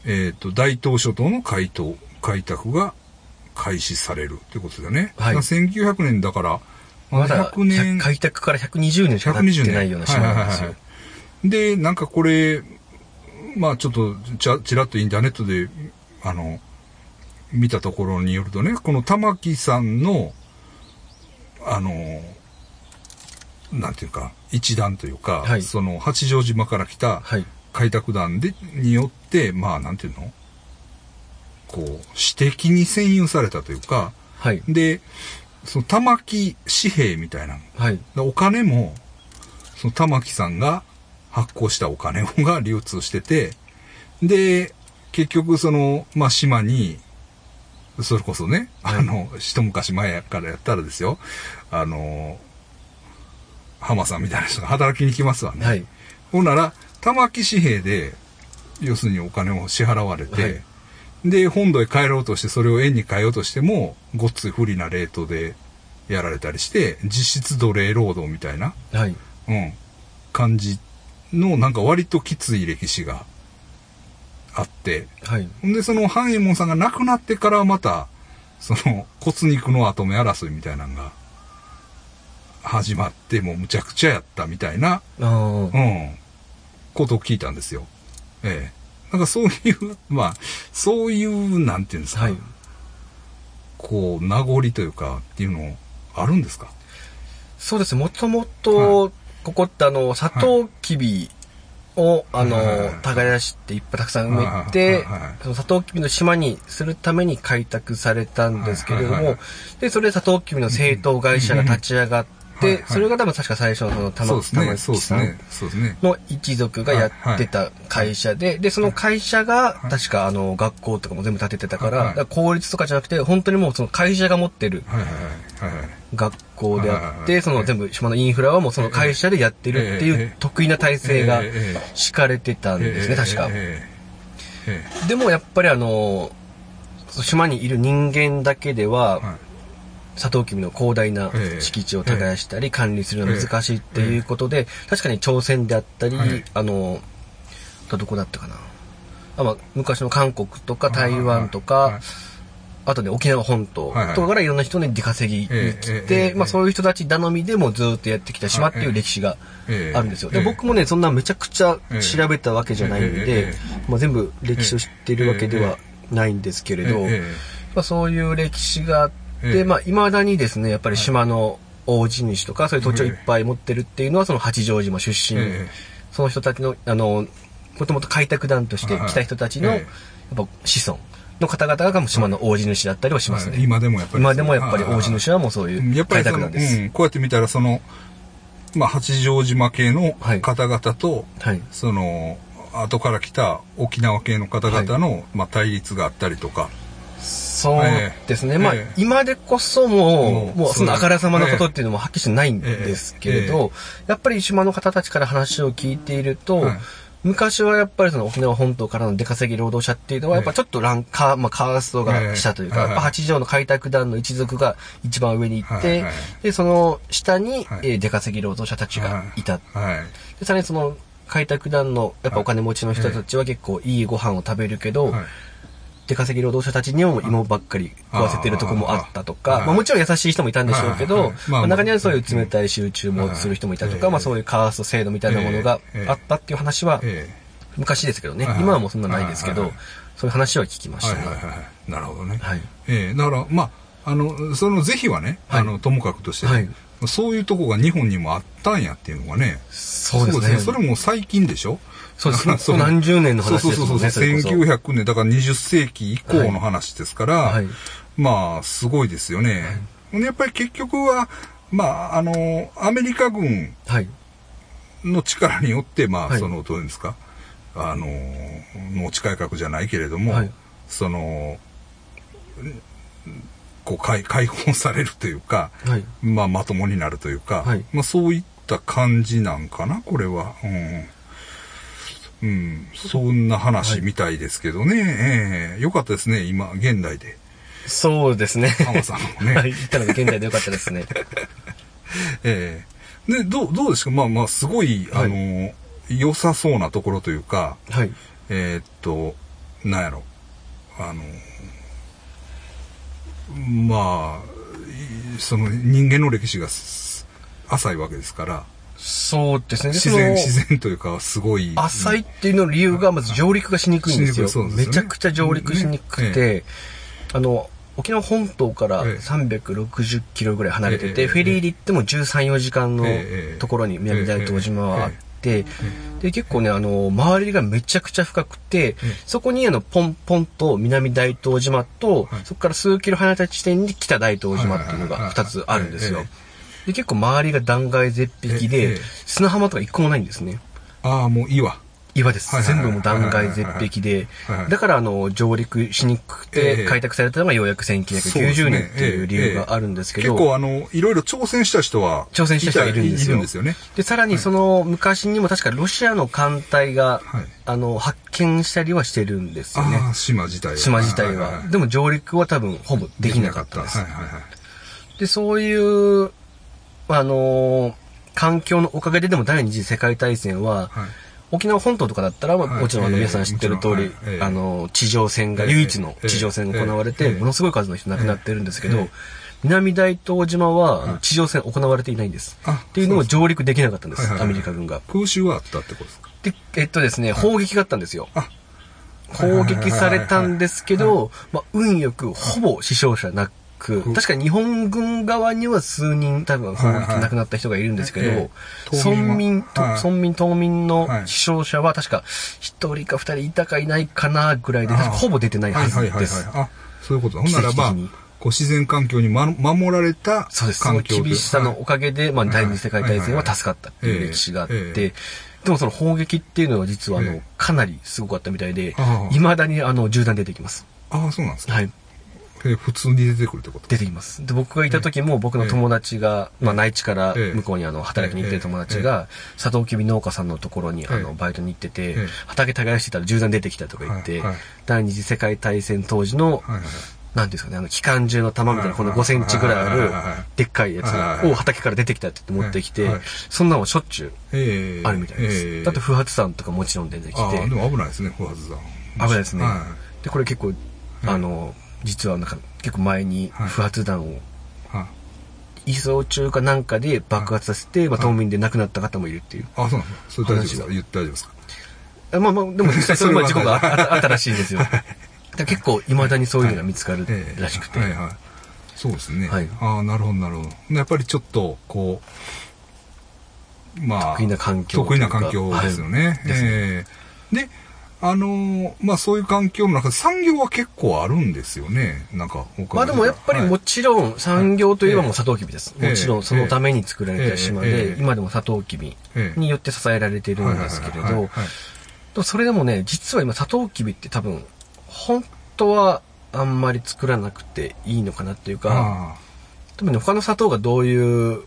えーっと、大東諸島の開拓開拓が開始されるということだよね。はいだから1900年だから、まだ100年、開拓から120年しか経ってないような島なんですよ。で、なんかこれ、まあちょっとちゃちらっとインターネットで、あの、見たところによるとね、この玉木さんの、あの、なんていうか、一団というか、はいその八丈島から来たはい。開拓団で、によって、まあなんていうの？こう、私的に占有されたというか、はい。で、その玉木紙幣みたいなはい。でお金も、その玉木さんが発行したお金 が流通してて、で、結局その、まあ、島に、それこそね、はいあの、一昔前からやったらですよ、あの、浜さんみたいな人が働きに来ますわね。はい。ほんなら、玉木紙幣で、要するにお金を支払われて、はいで、本土へ帰ろうとして、それを円に変えようとしても、ごっつい不利なレートでやられたりして、実質奴隷労働みたいな、はい。うん、感じの、なんか割ときつい歴史があって、はい。で、その、半右衛門さんが亡くなってからまた、その、骨肉の跡目争いみたいなのが、始まって、もうむちゃくちゃやったみたいな。うん、ことを聞いたんですよ。ええ。なんかそういう、まあ、そういう、なんていうんですか、はい。こう、名残というか、っていうの、あるんですか？そうです。もともと、ここってあの、サトウキビを、あのはいはいはい、耕していっぱいたくさん埋めはいてそのサトウキビの島にするために開拓されたんですけれども、で、それでサトウキビの製糖会社が立ち上がっはいはい。て、それが多分確か最初のその玉木さん。の一族がやってた会社で、で、その会社が、確かあの、学校とかも全部建ててたから、はいだから公立とかじゃなくて、本当にもうその会社が持ってるはいはいはい。はいはい。学校であって、はいはいはい。その全部島のインフラはもうその会社でやってるっていええ。う得意な体制が敷かれてたんですね、確か。でもやっぱりあの、島にいる人間だけでえは、はいサトウキビの広大なええ。敷地を耕したり管理するのは難しいっていうことで、確かに朝鮮であったり、はい。あの、どこだったかな。あまあ、昔の韓国とか台湾とか、はい。あとね、沖縄本島とかからいろんな人に出稼ぎに来て、まあそういう人たち頼みでもずっとやってきた島っていう歴史がええ。あるんですよ。で、ええ。僕もね、そんなめちゃくちゃ調べたわけじゃないんでえ、まあ全部歴史を知ってるわけではないんですけれど、ええ。まあそういう歴史があっええ。て、まあ未だにですね、やっぱり島の大地主とか、そういう土地をいっぱい持ってるっていうのは、その八丈島出身、ええ。その人たちの、あの、もともと開拓団として来た人たちの、はいやっぱ子孫の方々がもう島の大地主だったりはしますね。はい。今でもやっぱり今でもやっぱり大地主はもうそういう開やっぱりその、拓団です。うん、こうやって見たらその、まあ、八丈島系のはい。方々と、はい。その、後から来た沖縄系の方々の、まあ、対立があったりとか、そうええですね。まあ、ええ。今でこそももうう、もうそのあからさまなことええっていうのもはっきりしてないんですけれえど、やっぱり島の方たちから話を聞いていると、はい。昔はやっぱりその沖縄本島からの出稼ぎ労働者っていうのは、やっぱちょっとランカー、まあカーストが下というか、ええ。やっぱ八条の開拓団の一族が一番上に行ってで、その下にはい。えー出稼ぎ労働者たちがいた。はい。で、さらにその開拓団のやっぱお金持ちの人たちは結構いいご飯を食べるけど、はい。出稼ぎ労働者たちにも芋ばっかり食わせてるとこもあったとか、まあもちろん優しい人もいたんでしょうけどまあまあ中にはそういう冷たい集中もする人もいたとか、はいまあそういうカースト制度みたいなものがええあったっていう話は、え昔ですけどね。今はもうそんなないですけどそういう話は聞きまえした。なるほどね。はい。ええ。だから、まあ、あの、その是非はね、はい。あの、ともかくとして、はい。そういうとこが日本にもあったんやっていうのがね、そうですね。それも最近でしょ？そうです。だからその何十年の話ですもんねそうそうそうそう。それこそ。1900年、だから20世紀以降の話ですから、はい。まあ、すごいですよね。ほんでやっぱり結局は、まあ、あの、アメリカ軍はい。の力によって、まあ、はい。その、どういうんですか、あの、農地改革じゃないけれども、はい。その、こう解、解放されるというか、はい。まあ、まともになるというか、はい。まあ、そういった感じなんかな、これは。うん。うん、そんな話みたいですけどね。ええ。よかったですね、今、現代で。そうですね。浜さんもね。はい。言ったのが現代でよかったですね。ええ。で、どう、どうですか？まあまあ、すごい、はい。あの、良さそうなところというか、はい。えーっと、なんやろ。あの、まあ、いその人間の歴史がす浅いわけですから、そうですね。で自然、自然というか、すごい。浅いっていうの理由がまず上陸がしにくいんですよ。すよね。めちゃくちゃ上陸しにくくて、ねあの、沖縄本島からええ。360キロぐらい離れてて、ええ。フェリーで行っても13、4時間のええ。ところに南大東島はあって、で、結構ね、あの、周りがめちゃくちゃ深くて、そこにあの、ポンポンと南大東島と、はい。そこから数キロ離れた地点に北大東島っていうのが2つあるんですよ。ええ。で、結構周りが断崖絶壁えでえ、砂浜とか一個もないんですね。ああ、もういいわ。岩です。はいはいはい全部もう断崖絶壁ではいはい。だからあの、上陸しにくくええて開拓されたのがようやくそうです1990ね年っていう理由があるんですけ結ど、構あの、いろいろ挑戦した人は、挑戦した人がいるんですよ。いるんですよね。で、さらにその昔にも確かロシアの艦隊が、はいあの、発見したりはしてるんですよね。ああ、島自体は。島自体は。でも上陸は多分ほぼできなかったです。はいはいはい。で、そういう、あのー環境のおかげででも第二次世界大戦は、はい。沖縄本島とかだったら、まあはい。もちろんあのええ皆さん知ってる通り、あの、地上戦が、ええ。唯一の地上戦が行われて、ええ。ものすごい数の人亡くなってるんですけど、ええ。南大東島は、地上戦行われていないんです。あっていうのも上陸できなかったんです、アメリカ軍が。空襲はあったってことですか？で、えっとですね、砲撃があったんですよ。あ。砲撃されたんですけど、まあ、運よくほぼ死傷者なく、うん確か日本軍側には数人多分亡くなった人がいるんですけど、はいはいええ村民村民、島民のはい死傷者は確か一人か二人いたかいないかなぐらいで、ほぼ出てないはずはいはいはいです。はい。あ、そういうことだ。ほんならばこう自然環境に、ま、守られたそうです。厳しさのおかげで、まあ、はい第二次世界大戦は助かったっていう歴史があってでもその砲撃っていうのは実はあのええ、かなりすごかったみたいでああ、未だにあの、銃弾出てきます。ああ、そうなんですか。はい。え普通に出てくるってこと？出てきます。で、僕がいた時も僕の友達が、まあ内地からええ。向こうにあの、働きに行ってる友達えが、サトウキビ農家さんのところにあえ。えの、バイトに行っててええ、畑耕してたら銃弾出てきたとか言ってはいはい、第二次世界大戦当時の、はいはいはい。なんですかね、あの、機関銃の弾みたいな、この5センチぐらいあるでっかいやつを畑から出てきたって言って持ってきてそんなのしょっちゅうええ。あるみたいでえす。えだって不発弾とかもちろん出てきて、でも危ないですね、不発弾。危ないですね。は。で、これ結構、はい。あの、実はなんか結構前にはい不発弾をは移送中かなんかで爆発させて、まあ、冬眠で亡くなった方もいるっていう。あ、そうなんですか。それ大丈夫ですか？話が言って大丈夫ですか？あまあまあ、でも実際 そういうまあ事故があったらしいんですよ。結構未だにそういうのが見つかるええらしくて。はいはい。そうですね。はいああ、なるほど、なるほど。やっぱりちょっと、こう、まあ、得意な環境と得意な環境ですよね。ですねえあのーまあそういう環境の中で産業は結構あるんですよね。なんか、まあでもやっぱりもちろん産業といえばもうサトウキビです。ええもちろんそのために作られた島ええでえ、え。今でもサトウキビええによって支えられているんですけれどそれでもね、実は今サトウキビって多分、本当はあんまり作らなくていいのかなっていうか、あ多分ね、他の砂糖がどういう、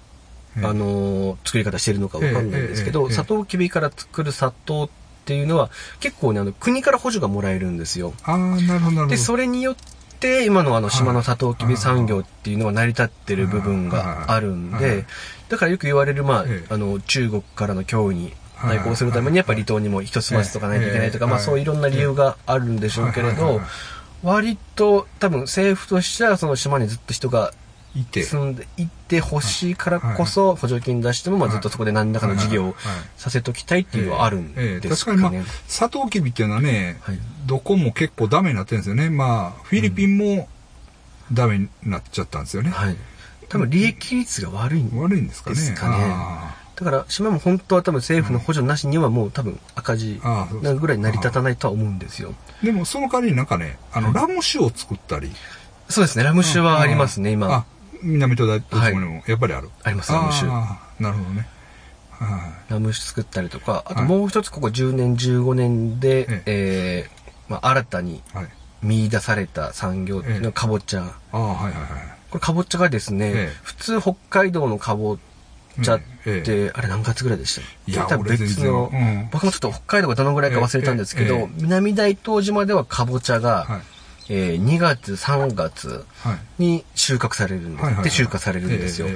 ええ。あのー作り方してるのかわかんないんですけど、サトウキビから作る砂糖っていうのは結構ね、あの、国から補助がもらえるんですよ。あ、ああ、なるほど、なるほど。で、それによって、今のあの島のサトウキビ産業っていうのは成り立ってる部分があるんで、だからよく言われる、まあええ、あの、中国からの脅威にはい対抗するためにやっぱ離島にも一つまずとかないといけないとか、ええ。まあそういういろんな理由があるんでしょうけれど割と多分政府としてはその島にずっと人がいて。住んでいってほしいからこそ補助金出しても、まあずっとそこで何らかの事業をさせときたいっていうのはあるんええですか確かにね。まあ、サトウキビっていうのはね、はいどこも結構ダメになってるんですよね。まあ、フィリピンもダメになっちゃったんですよね。はい。多分利益率が悪いん悪いんですかね。ですかねあだから島も本当は多分政府の補助なしにはもう多分赤字なぐらい成り立たないとは思うんですよ。ーでも、その代わりになんかね、あの、ラム酒を作ったり。そうですね、ラム酒はありますね、今。あ、南戸大東にもやっぱりある。ありますラム酒なるほどね。はラム酒作ったりとか、あとはいもう一つここ10年、15年で、ええーまあ、新たにい。はい。見出された産業っていうのええはかぼちゃ。ああ、はいはいはい。これかぼちゃがですね、ええ普通北海道のかぼちゃって、ええあれ何月ぐらいでしたいや多分別の、うん僕もちょっと北海道がどのぐらいか忘れたんですけど、ええええ南大東島ではかぼちゃが、はい。えー2月、3月はい。に収穫されるんです。はい収穫されるんですよ。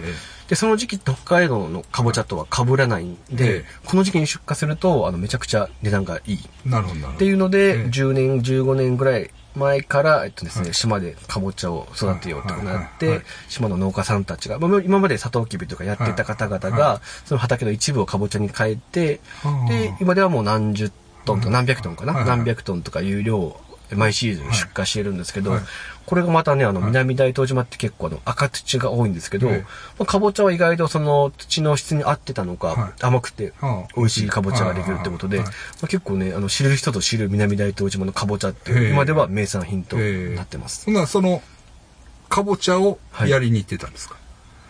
で、その時期って北海道のかぼちゃとは被らないんで、ええ。この時期に出荷すると、あの、めちゃくちゃ値段がいい。なるほど、なるほど。っていうので、ええ。10年、15年ぐらい前から、えっとですね、はい。島でかぼちゃを育てようとなってはい、島の農家さんたちが、まあ今までサトウキビとかやってた方々はが、その畑の一部をかぼちゃに変えて、はあ。で、今ではもう何十トンとか何百トンかな、何百トンとかいう量を毎シーズン出荷してるんですけど、はい。これがまたね、あの、はい。南大東島って結構あの、赤土が多いんですけど、ええ。まあかぼちゃは意外とその土の質に合ってたのか、はい。甘くてはあ。美味しいかぼちゃができるってことで、はいまあ、結構ね、あの、知る人ぞ知る南大東島のかぼちゃっていう、ええ。今では名産品となってます。そんな、その、かぼちゃをやりに行ってたんですか、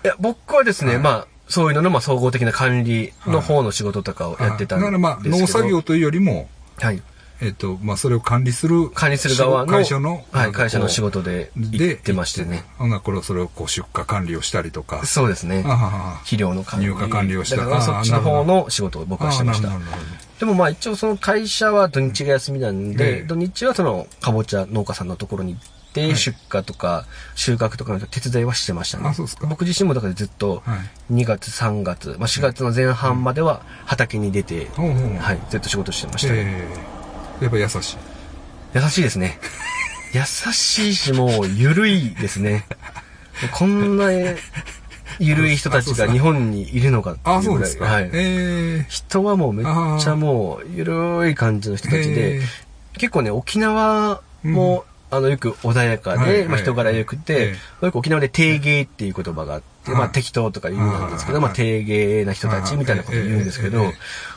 いや、僕はですね、はい。まあ、そういうのの、まあ、総合的な管理の方の仕事とかをやってたんですけど、だからまあ、農作業というよりも、はい。えっ、と、まあ、それを管理する。管理する側の、会社の。はい、会社の仕事事で行ってましてね。ほんならこれをそれをこう出荷管理をしたりとか。そうですねあ。はは肥料の管理。入荷管理をしただからそっちの方の仕事を僕はしてましたでもまあ一応その会社は土日が休みなんで、ええ土日はそのかぼちゃ農家さんのところに行って、はい出荷とか収穫とかの手伝いはしてましたね。あそうですか僕自身もだからずっとはい2月3月、まあ4月の前半までは畑に出て、はい、ずっと仕事してましたね。ええやっぱ優しい。優しいですね。優しいし、もう、ゆるいですね。こんな、ゆるい人たちが日本にいるのかってあ、いうぐらい。そうですか。はい。え人はもうめっちゃもう、ゆるい感じの人たちえで、結構ね、沖縄も、あの、よく穏やかで、はいはいまあ、人柄良くて、えよく沖縄で定芸っていう言葉があって、はいまあ適当とか言うなんですけど、はいまあ定芸な人たちみたいなこと言うんですけど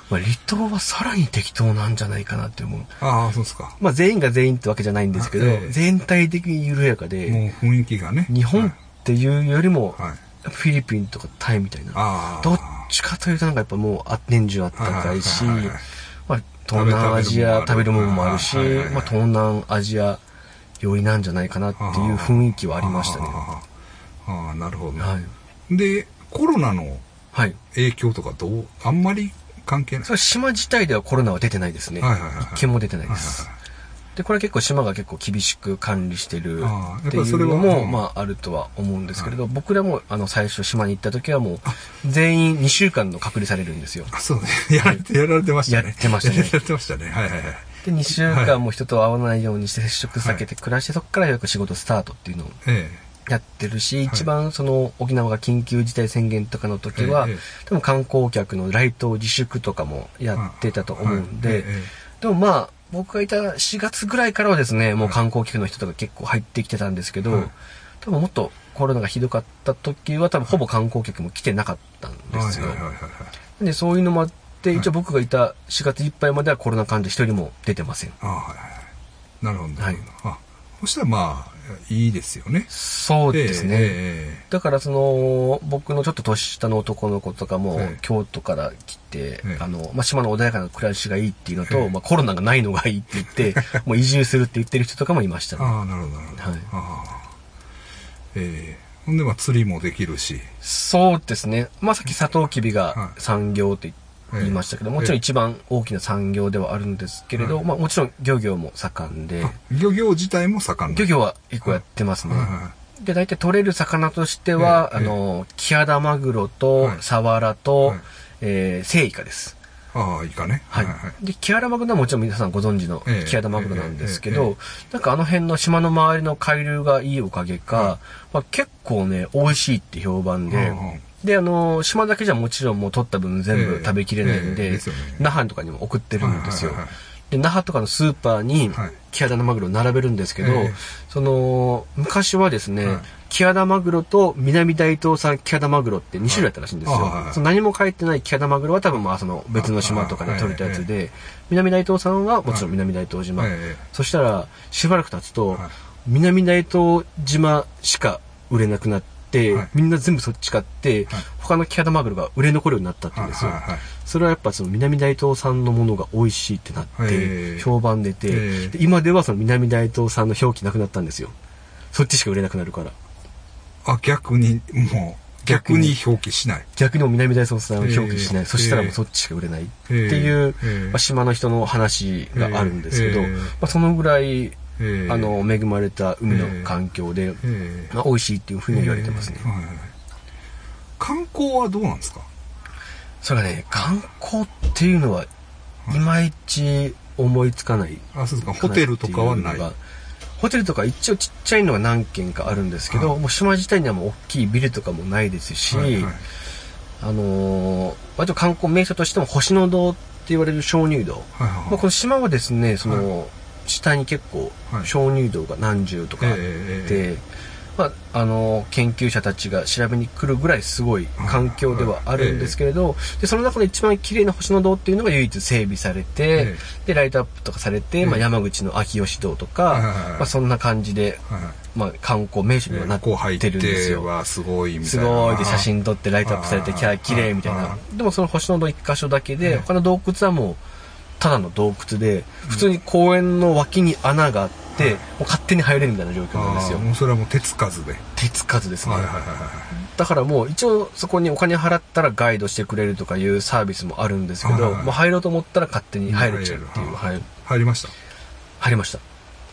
まあ離島はさらに適当なんじゃないかなって思う。ああ、そうですか。まあ全員が全員ってわけじゃないんですけど、ええ全体的に緩やかで、もう雰囲気がね。日本っていうよりも、はい。はい。フィリピンとかタイみたいな。どっちかというとなんかやっぱもうあ年中あったかいし、まあ東南アジア食べるものもあるし、はいはいはいまあ東南アジア寄りなんじゃないかなっていう雰囲気はありましたね。ああなるほどね。はい。で、コロナのはい。影響とかどう？あんまり関係ないそれ島自体ではコロナは出てないですね。はいはいはいはい一件も出てないです。はいはいで、これ結構島が結構厳しく管理してるああやっっていうれはのも、うんまああるとは思うんですけれど、僕らもあの最初島に行った時はもう全員2週間の隔離されるんですよ。あ、そうね。やられて、やられてましたね。やってましたね やってましたね。はいはいはい。で、2週間も人と会わないようにして接触避けて暮らして、そこからよく仕事スタートっていうのをえやってるし、一番その沖縄が緊急事態宣言とかの時は、ええ多分観光客の来島自粛とかもやってたと思うんで、でもまあ、僕がいた4月ぐらいからはですね、もう観光客の人とか結構入ってきてたんですけど、はい多分もっとコロナがひどかった時は多分ほぼ観光客も来てなかったんえですよ。はいはいはいはい。で、そういうのもあって、一応僕がいた4月いっぱいまではコロナ患者一人も出てません。あはいはいはい。なるほど。なるほどあ、そしたらまあ、いいですよね。そうですね。えだからその、僕のちょっと年下の男の子とかもええ、京都から来て、ええあの、まあ、島の穏やかな暮らしがいいっていうのと、ええまあ、コロナがないのがいいって言って、もう移住するって言ってる人とかもいましたね。ああ、なるほど、なるほど。はいああええほんで、まあ、釣りもできるし。そうですね。まあ、さっきサトウキビはがい産業って言いましたけど、ええもちろん一番大きな産業ではあるんですけれど、はいまあ、もちろん漁業も盛んで。あ、漁業自体も盛ん。な漁業は結構やってますね。で、大体取れる魚としては、ええあの、キハダマグロとはい、サワラと、はい。えー、セイイカです。いああ、いい。かね。はい。で、キハダマグロはもちろん皆さんご存知のええキハダマグロなんですけど、なんかあの辺の島の周りの海流がいいおかげか、はい。まあ、結構ね、美味しいって評判でで、あの、島だけじゃもちろんもう取った分全部ええ。食べきれないんええで那覇とかにも送ってるんですよ。はいはいはい。で、那覇とかのスーパーにはい。キハダマグロ並べるんですけどええ、その、昔はですねはい、キハダマグロと南大東産キハダマグロって2種類あったらしいんですよ。はい。その何も書いてないキハダマグロは多分まあその別の島とかで取れたやつで、南大東産はもちろん南大東島。ええそしたら、しばらく経つとはい、南大東島しか売れなくなってはい、みんな全部そっち買ってはい、他のキハダマグロが売れ残るようになったって言うんですよはい。はいはい。それはやっぱその南大東産のものが美味しいってなっへてえ評判出て今ではその南大東産の表記なくなったんですよ。そっちしか売れなくなるから。あ、逆に、もう、逆に表記しない。逆にもう南大東産を表記しない。そしたらもうそっちしか売れないっていうまあ島の人の話があるんですけどまあそのぐらいええあの恵まれた海の環境でええまあ美味しいっていうふうに言われてますね。はいはいはい。観光はどうなんですか？それがね観光っていうのはいまいち思いつかない。あ、そうですか。ホテルとかはない。ホテルとか一応ちっちゃいのが何軒かあるんですけど、はい。もう島自体にはもう大きいビルとかもないですし、はいはい。あのー割と観光名所としても星野堂って言われる鍾乳洞、はいはいまあ、この島はですねその、下に結構はい。鍾乳洞が何十とかあって、えまあ、あの研究者たちが調べに来るぐらいすごい環境ではあるんですけれど、でその中で一番綺麗な星野堂っていうのが唯一整備されて、えでライトアップとかされて、まあ、ええ山口の秋吉堂とか、まあ、そんな感じで、まあ、観光名所にはなってるんですよ。はすごい。すごいで写真撮ってライトアップされてキャー綺麗みたいあなでもその星野堂一箇所だけで、ええ。他の洞窟はもうただの洞窟で普通に公園の脇に穴があって、もう勝手に入れるみたいな状況なんですよ。もうそれはもう手つかずで。手つかずですね、はいはいはいはい。だからもう一応そこにお金払ったらガイドしてくれるとかいうサービスもあるんですけど、はいはいもう入ろうと思ったら勝手に入れちゃうっていう、入れるはい、入りました？入りました。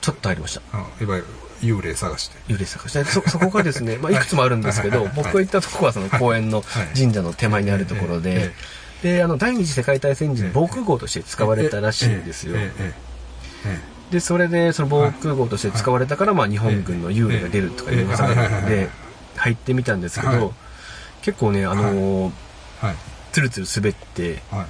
ちょっと入りました。あいわゆる幽霊探して。幽霊探して。そそこがですね、まあ、いくつもあるんですけど、僕が行ったとこはその公園のはい神社の手前にあるところで、えであの第二次世界大戦時に防空壕として使われたらしいんですよ、でそれでその防空壕として使われたから、まあ、日本軍の幽霊が出るとかいう噂がで入ってみたんですけはい。ど結構ねあのーえはい。つるつる滑ってはい。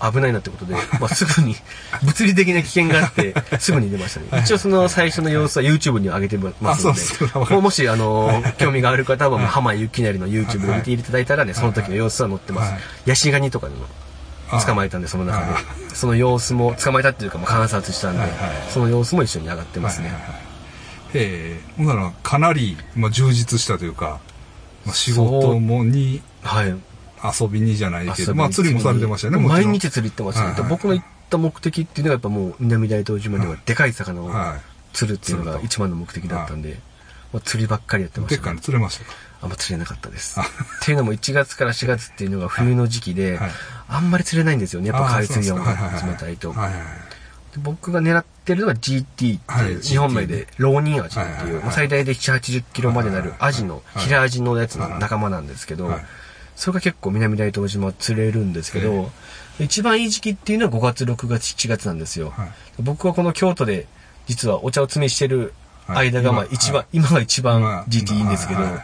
危ないなってことで、まあ、すぐに物理的な危険があって すぐに出ましたね。一応その最初の様子は YouTube に上げてますのでもうもしあの興味がある方は浜ゆきなりの YouTube で見ていただいたらねその時の様子は載ってます。はい。ヤシガニとかにも捕まえたんでその中で。あ。その様子も捕まえたっていうかもう観察したんではいはい。その様子も一緒に上がってますね。はいはいはい。ええほんなら、かなり、まあ、充実したというか、まあ、仕事もに、はい遊びにじゃないけど、まあ、釣りもされてましたよね、毎日釣り行ってましたね、はいはい僕の行った目的っていうのがやっぱもう南大東島ではでかい魚をはい。釣るっていうのが一番の目的だったんで、まあ、釣りばっかりやってまでっかいしたねの釣れましたか？あんま釣れなかったです。あ。っていうのも1月から4月っていうのが冬の時期で、はい。あんまり釣れないんですよね。やっぱ海水温が冷たいと、僕が狙ってるのは GT って日本名で浪人アジってはいう、まあ最大で7、80キロまでなるアジの、はい平アジのやつの仲間なんですけど、はいそれが結構南大東島は釣れるんですけど、え一番いい時期っていうのは5月、6月、7月なんですよ。はい。僕はこの京都で、実はお茶を摘みしてるはい。間が、まあ今一番、は今が一番今 GT いいんですけど、ま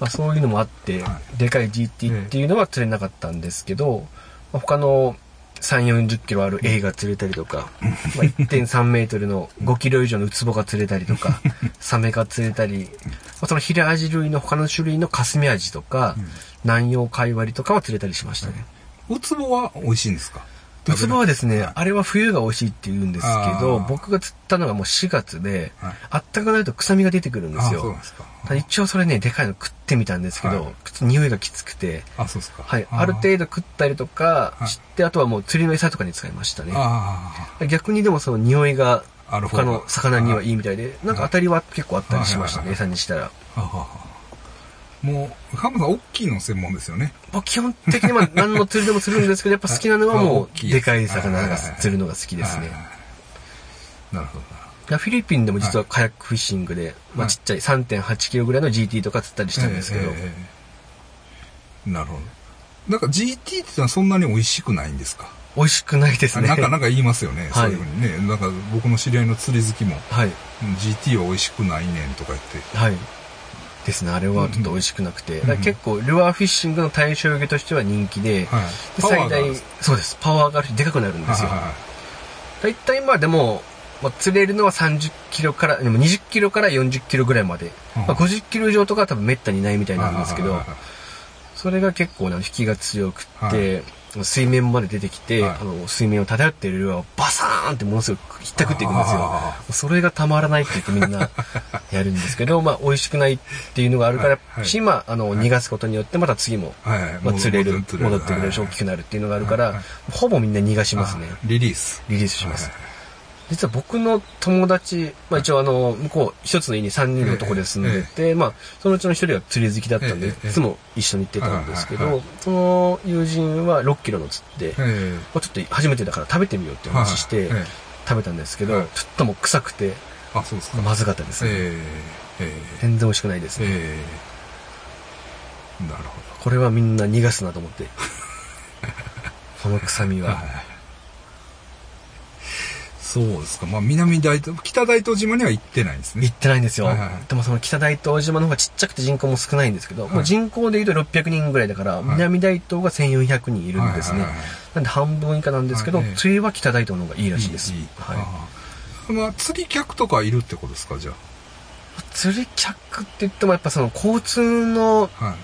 あそういうのもあって、はでかい GT っていうのは釣れなかったんですけど、まあ他の3、40キロある A が釣れたりとか、まあ、1.3メートルの5キロ以上のウツボが釣れたりとか、サメが釣れたり、まあ、そのヒレアジ類の他の種類のカスミアジとか、南洋貝割りとかは釣れたりしましたね。ウツボは美味しいんですか？ウツボはですね、はい。あれは冬が美味しいって言うんですけど、僕が釣ったのがもう4月で、はい。あったかくなると臭みが出てくるんですよ。です一応それね、でかいの食ってみたんですけど、はい。匂いがきつくて、あそうですか。はい、ある程度食ったりとかはい。して、あとはもう釣りの餌とかに使いましたね。あ逆にでもその匂いが他の魚にはいいみたいで、なんか当たりは結構あったりしましたね、はい餌にしたら。あははもう浜田さん大きいの専門ですよね。まあ基本的にまあ 何の釣りでも釣るんですけど、やっぱ好きなのははいもうでかい魚が釣るのが好きですね。なるほど。フィリピンでも実はカヤックフィッシングで、まあちっちゃい3.8キロぐらいの GT とか釣ったりしたんですけど、なるほど。なんか GT ってのはそんなに美味しくないんですか？美味しくないですね。なんかなんか言いますよね、はい。そういうふうにね。なんか僕の知り合いの釣り好きもはい。うん GT は美味しくないねんとか言って。はい。ですね、あれはちょっと美味しくなくて。だから結構、ルアーフィッシングの対象魚としては人気で、はい最大そうです、パワーがあるし、でかくなるんですよ。はいはいはい。大体まあでも、まあ、釣れるのは30キロから、でも20キロから40キロぐらいまで。うん。まあ、50キロ以上とかは多分滅多にないみたいなんですけどはいはい、はいそれが結構な引きが強くはって、水面まで出てきて、はい。あの水面を漂っているルアーをバサーンってものすごくひったくっていくんですよ。あ。それがたまらないって言ってみんな やるんですけど、まあ美味しくないっていうのがあるから、はいはい。し、まあ、あの、逃がすことによってまた次も、まあ、釣れる、戻戻ってくれるし、大きくなるっていうのがあるから、ほぼみんな逃がしますね。あリリース。リリースします。はい実は僕の友達、まあ一応あの、向こう一つの家に3人の男で住んでて、まあそのうちの一人が釣り好きだったんで、ええいつも一緒に行ってたんですけどその友人は6キロの釣って、まえ。あちょっと初めてだから食べてみようってえ話して食べたんですけどはい、ちょっともう臭くて、えあそうですか。まずかったですね。えええ全然美味しくないですえね。ええ。なるほこれはみんな逃がすなと思って。この臭みどは。そうですか。まあ南大東北大東島には行ってないんですね。行ってないんですよ。はいはいはい。でもその北大東島の方がちっちゃくて人口も少ないんですけど、はい。もう人口で言うと600人ぐらいだから、南大東が1400人いるんですね。はいはいはい。なんで半分以下なんですけど、はい。ええ釣りは北大東の方がいいらしいです。いいいい。はい。ああまあ釣り客とかいるってことですかじゃ釣り客って言ってもやっぱその交通のあはい。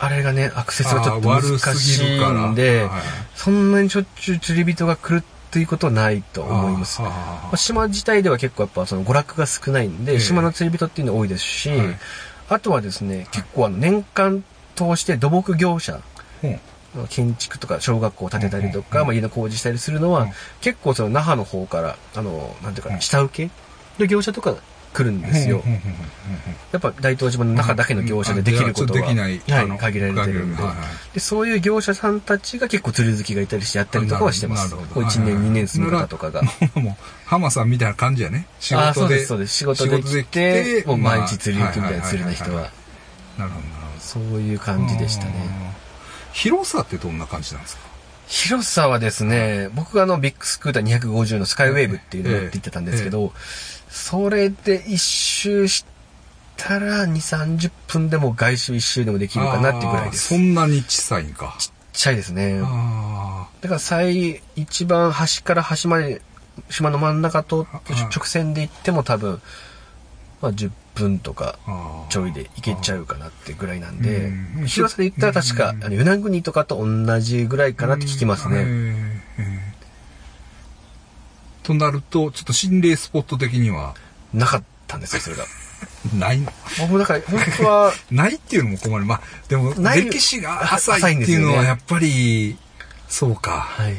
あれがね、アクセスがちょっと難しいんで、はいそんなにしょっちゅう釣り人が来るっていうことはないと思います。まあ島自体では結構やっぱその娯楽が少ないんで、ええ。島の釣り人っていうの多いですし、はい。あとはですね、結構あの年間通して土木業者、建築とか小学校を建てたりとか、まあ、家の工事したりするのは、うん。結構その那覇の方から、あの、なんていうか下請けの業者とか来るんですよやっぱ大東島の中だけの業者でできることは、はい、限られてるんでで。そういう業者さんたちが結構釣り好きがいたりしてやったりとかはしてます。こう1年、はいはい2年住む方とかが。もう浜さんみたいな感じやね仕ああ、そう事でです、そうです。仕事で来て、もう毎日釣り行くみたいな釣りの人は。なるほどなるほどそういう感じでしたね。広さってどんな感じなんですか？広さはですね、僕があのビッグスクーター250のスカイウェーブっていうのを乗って行ってたんですけど、それで一周したら2、30分でも外周一周でもできるかなっていうぐらいです。そんなに小さいんかちっちゃいですね。あだから最、一番端から端まで島の真ん中とあ直線で行っても多分、まあ10分とかちょいで行けちゃうかなってぐらいなんでうん、広さで言ったら確か、うんあの、与那国とかと同じぐらいかなって聞きますね。となるとちょっと心霊スポット的には。なかったんですよ、それが。ない。の僕、だから、本当は、ないっていうのも困る。まあでもない。歴史が浅浅いいっていうのはやっぱりそうか、はい。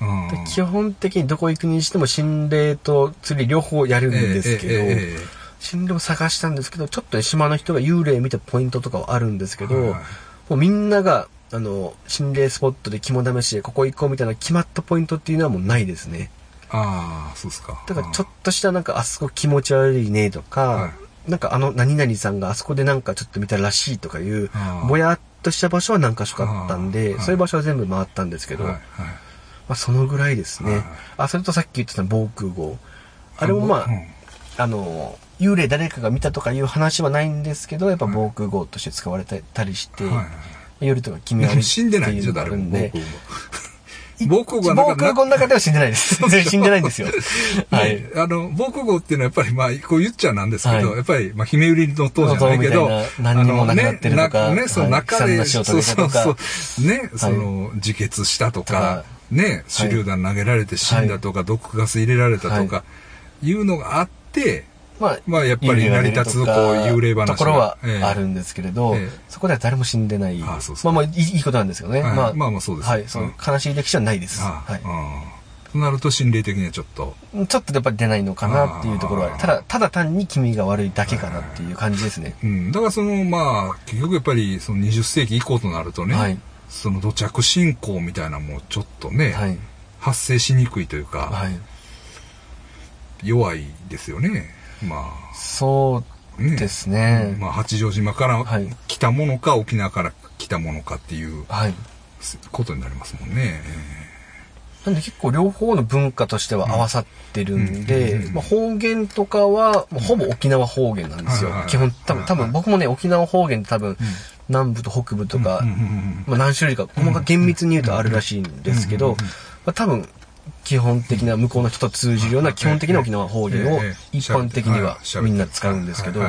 うん。で基本的にどこ行くにしても心霊と釣り両方やるんですけど、えええええ心霊を探したんですけど、ちょっとね島の人が幽霊見たポイントとかはあるんですけど、はいもうみんなが、あの、心霊スポットで肝試しでここ行こうみたいな決まったポイントっていうのはもうないですね。ああそうですか。だからちょっとしたなんかあそこ気持ち悪いねとか、はなんかあの何々さんがあそこでなんかちょっと見たらしいとかいうぼやっとした場所は何か所かあったんで、そういう場所は全部回ったんですけど、はいはい。まあそのぐらいですね。はい。あ、それとさっき言ってた防空壕。あれもまあ、うん。あの、幽霊誰かが見たとかいう話はないんですけど、やっぱ防空壕として使われたりして、はいはい夜とか決めでも死んでないんでしょ、っていうのがあ誰も。るんで防空壕。防空壕は防空壕の中では死んでないです。死んでないんですよ。はい。ねあの、防空壕っていうのはやっぱり、まあ、こう言っちゃなんですけど、はいやっぱり、まあ、姫売りの塔じゃないけど、何にもなくなってるとかあのね、ねその中で、はいそうそうそう、ね、その、自決したとかは、ね、手榴弾投げられて死んだとか、毒ガス入れられたとか、いうのがあって、まあ、まあ、やっぱり成り立つ、こう、幽霊話がところはええあるんですけれど、ええそこでは誰も死んでない。あそうそうまあまあいい、いいことなんですけどね。はいまあ、まあまあそうですはい、その悲しい歴史はないです。あはい。うんとなると心霊的にはちょっと、ちょっとやっぱり出ないのかなっていうところは、ただ、ただ単に君が悪いだけかなっていう感じですね。うん、だからその、まあ、結局やっぱり、その20世紀以降となるとね、はい。その土着信仰みたいなのもちょっとね、はい。発生しにくいというか、はい。弱いですよね。まそうあ、ね。ですね。まあ、八丈島からはい。来たものか、沖縄から来たものかっていうはい。ことになりますもんね。なんで結構両方の文化としては合わさってるんで、まあ、方言とかはほぼ沖縄方言なんですよ。はいはいは。い。基本、多分、多分僕もね、沖縄方言って多分ん、南部と北部とかまあ、何種類か、細かく厳密に言うとあるらしいんですけど、まあ、多分、基本的な向こうの人と通じるような基本的な沖縄方言をええ一般的にはみんな使うんですけど。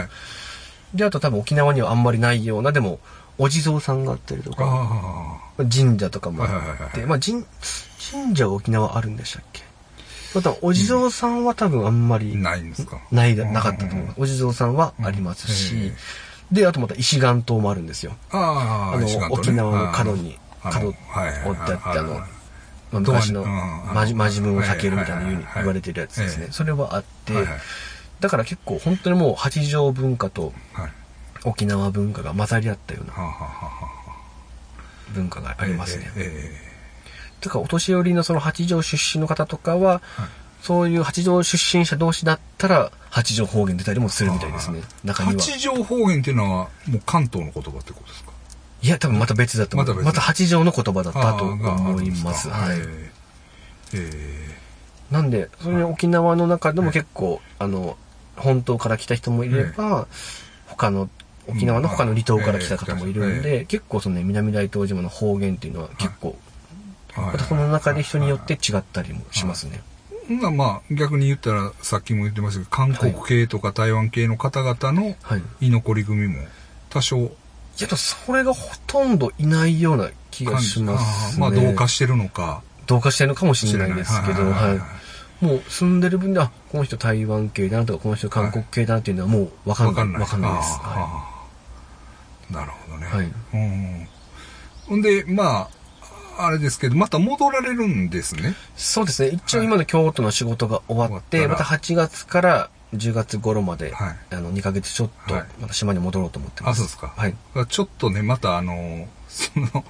で、あと多分沖縄にはあんまりないような、でも、お地蔵さんがあったりとか、あ神社とかもあって、はいまあ神、神社は沖縄あるんでしたっけ？また、お地蔵さんは多分あんまあ、りないんですか？ないだ、なかったと思います。お地蔵さんはありますうん。しえ、で、あとまた石岩島もあるんですよ。あの沖縄の角に角はいはい。はい折ってあってあのはいまあ、昔のうんまじ、まじむを避けるみたいな言われてるやつですね。え。え。それはあってだから結構本当にもう八条文化とはい。沖縄文化が混ざり合ったような文化がありますね。えだからお年寄りのその八条出身の方とかは、そういう八条出身者同士だったら八条方言出たりもするみたいですね。え中には。八条方言っていうのはもう関東の言葉ってことですか？いや、多分また別だと思う。また別。また八条の言葉だったと思います。はい。えええなんで、それ沖縄の中でも結構、あの、本島から来た人もいれば、他の、沖縄の他の離島から来た方もいるんで、結構そのね、南大東島の方言っていうのは結構、またその中で人によって違ったりもしますね。まあ逆に言ったらさっきも言ってましたけど韓国系とか台湾系の方々のはい。居残り組も多少いや、それがほとんどいないような気がしますね。まあ同化してるのか同化してるのかもしれないですけど、はいはいはいはい。もう住んでる分で、あ、この人台湾系だなとか、この人韓国系だなっていうのはもうわかんない。わかんないわかんないです。はああなるほどね、はいうんほんでまああれですけどまた戻られるんですねい。そうですね。一応今の京都の仕事が終わって、終わったらまた8月から10月頃まで、はい。あの、2ヶ月ちょっとはい、また島に戻ろうと思ってます。あそうですか。はい。ちょっとねまたあのその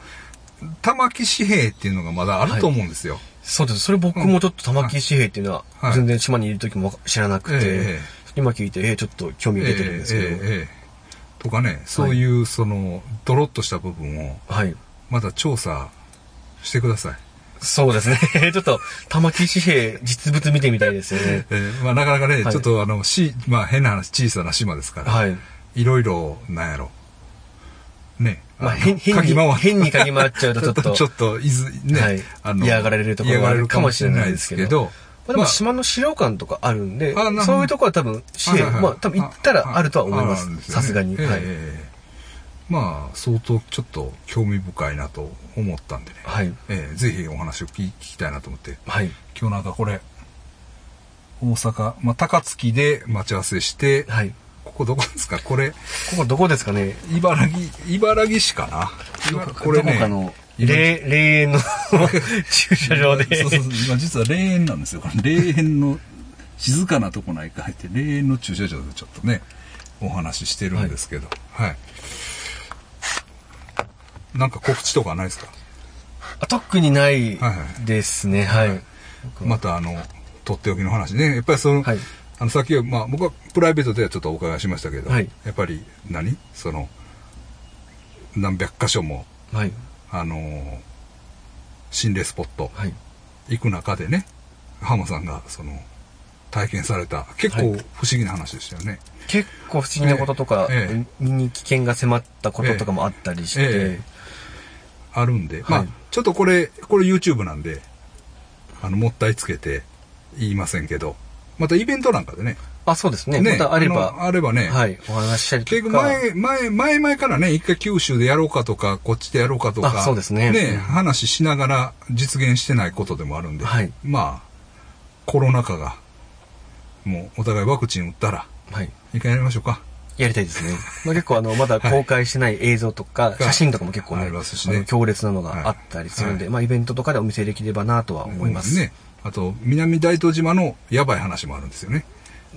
玉木紙幣っていうのがまだあると思うんですよ、そうです。それ僕もちょっと玉木紙幣っていうのははい、全然島にいる時も知らなくて、え今聞いて、えーちょっと興味が出てるんですけど、えええええとかねそういうそのドロッとした部分をはい。また調査してください、そうですね。ちょっと、玉木紙幣実物見てみたいですよね。ええまあ、なかなかね、はいちょっとあのし、まあ、変な話小さな島ですから、はい。いろいろなんやろねまあ、の変変に変に嗅ぎ回っちゃうとちょっと、ちょっといずね、はい嫌がられるところがあるかもしれないですけどまあ、でも島の資料館とかあるんで、あなるほどそういうところは多分、紙幣、まあ多分行ったらあるとは思います。さすがに。ええはい。ええまあ相当ちょっと興味深いなと思ったんでね、はい。ええぜひお話を聞聞きたいなと思って。はい。今日なんかこれ大阪、まあ、高槻で待ち合わせして、はい。ここどこですか？これここどこですかね？茨城茨城市かな？茨これねどこかの霊、霊園の 駐車場で。そうそうそう今実は霊園なんですよ。霊園の静かなとこないか入って霊園の駐車場でちょっとねお話ししてるんですけど。はい、なんか告知とかないですか？あ特にないはいはいですね。はい。またあのとっておきの話ねやっぱりその、はい。あのさっきは、まあ、僕はプライベートではちょっとお伺いしましたけど、はいやっぱり何？その何百箇所も、はい。あのー心霊スポットはい。行く中でね、浜さんが、その、体験された、結構はい不思議な話でしたよね。結構不思議なこととか、ええ身に危険が迫ったこととかもあったりして、ええあるんで、まあはい、ちょっとこれ、これ YouTube なんで、あの、もったいつけて言いませんけど、またイベントなんかでね、あ、そうですね。またあれば、のあればね、はい、お話ししたりとか。結局前、前、前々からね、一回九州でやろうかとか、こっちでやろうかとか、あそうですねうん話しながら実現してないことでもあるんで、はいまあ、コロナ禍が、もうお互いワクチン打ったら、はい。一回やりましょうか。やりたいですね。まあ、結構あの、まだ公開してない映像とか、はい写真とかも結構ね、ね強烈なのがあったりするんで、はいまあ、イベントとかでお見せできればなとは思います。ね。あと、南大東島のやばい話もあるんですよね。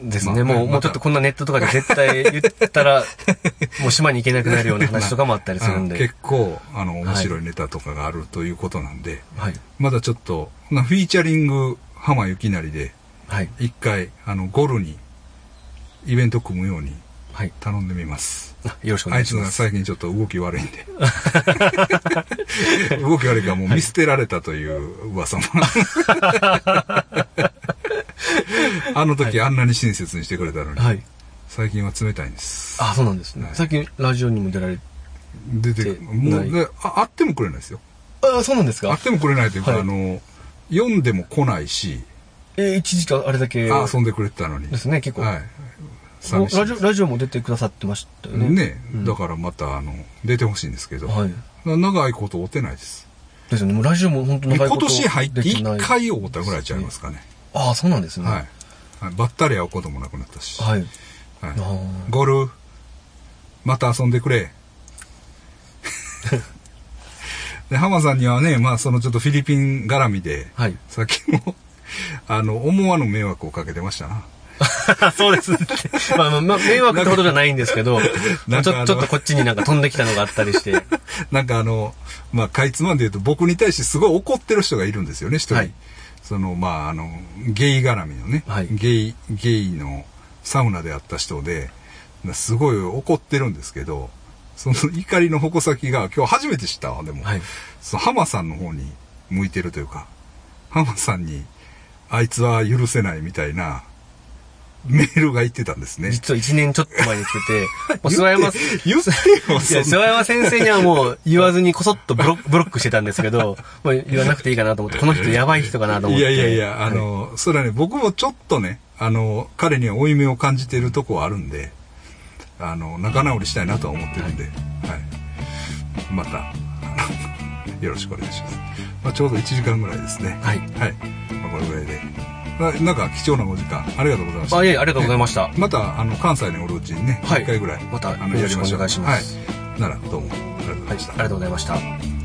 ですね。もう、まあまたもうちょっとこんなネットとかで絶対言ったら、もう島に行けなくなるような話とかもあったりするんあで。結構、あの、面白いネタとかがあるということなんで、はい。まだちょっと、なフィーチャリング浜幸成で、はい。一回、あの、ゴルに、イベント組むようにはい。頼んでみます。あよろしくおあいつが願いします。最近ちょっと動き悪いんで。動き悪いからもう見捨てられたという噂も。あの時あんなに親切にしてくれたのに、はい。最近は冷たいんです。あ、そうなんですね。はい最近ラジオにも出られて、出て、でもう、あ会ってもくれないですよ。あ、そうなんですか？会ってもくれないというか、はいあの、読んでも来ないし、えー一時間あれだけ。あ遊んでくれてたのに。ですね、結構。はい。ラジオ、ラジオも出てくださってましたよね。ね、うんだからまた、あの、出てほしいんですけど、はい。長いこと会ってないです。ですよね。もうラジオも本当長い今こと年入ってできない1回会ったぐらいちゃいますかね。ああ、そうなんですね。はい。はいばったり会うこともなくなったし。はい。はいゴル、また遊んでくれ。で、浜さんにはね、まあそのちょっとフィリピン絡みで、はい。さっきも、あの、思わぬ迷惑をかけてましたな。そうです。まあまあ、まあ、迷惑ってほどじゃないんですけど、ちょちょっとこっちになんか飛んできたのがあったりして。なんかあの、まあ、かいつまんで言うと、僕に対してすごい怒ってる人がいるんですよね、一人。はいその、まあ、あの、ゲイ絡みのね、はいゲイ、ゲイのサウナであった人で、すごい怒ってるんですけど、その怒りの矛先が今日初めて知ったわ、でも。はい。その浜さんの方に向いてるというか、浜さんに、あいつは許せないみたいな、メールが言ってたんですね。実は1年ちょっと前に来てて、もう諏訪山、言ってよ、諏訪山先生にはもう言わずにこそっとブロック ブロックしてたんですけど、もう言わなくていいかなと思って、この人やばい人かなと思って。いやいやいや、あの、それはね、僕もちょっとね、あの、彼には負い目を感じているとこはあるんで、あの、仲直りしたいなとは思ってるんで、はい。また、あのよろしくお願いします。まあ、ちょうど1時間ぐらいですね。はい。はい。まあ、これぐらいで。ななんか貴重なお時間、ありがとうございました。あ、いやいや、ありがとうございました。また、あの、関西におるうちにね、はい1回ぐらい、またあのよろしくお願いしますはい。なら、どうも、ありがとうございました。ありがとうございました。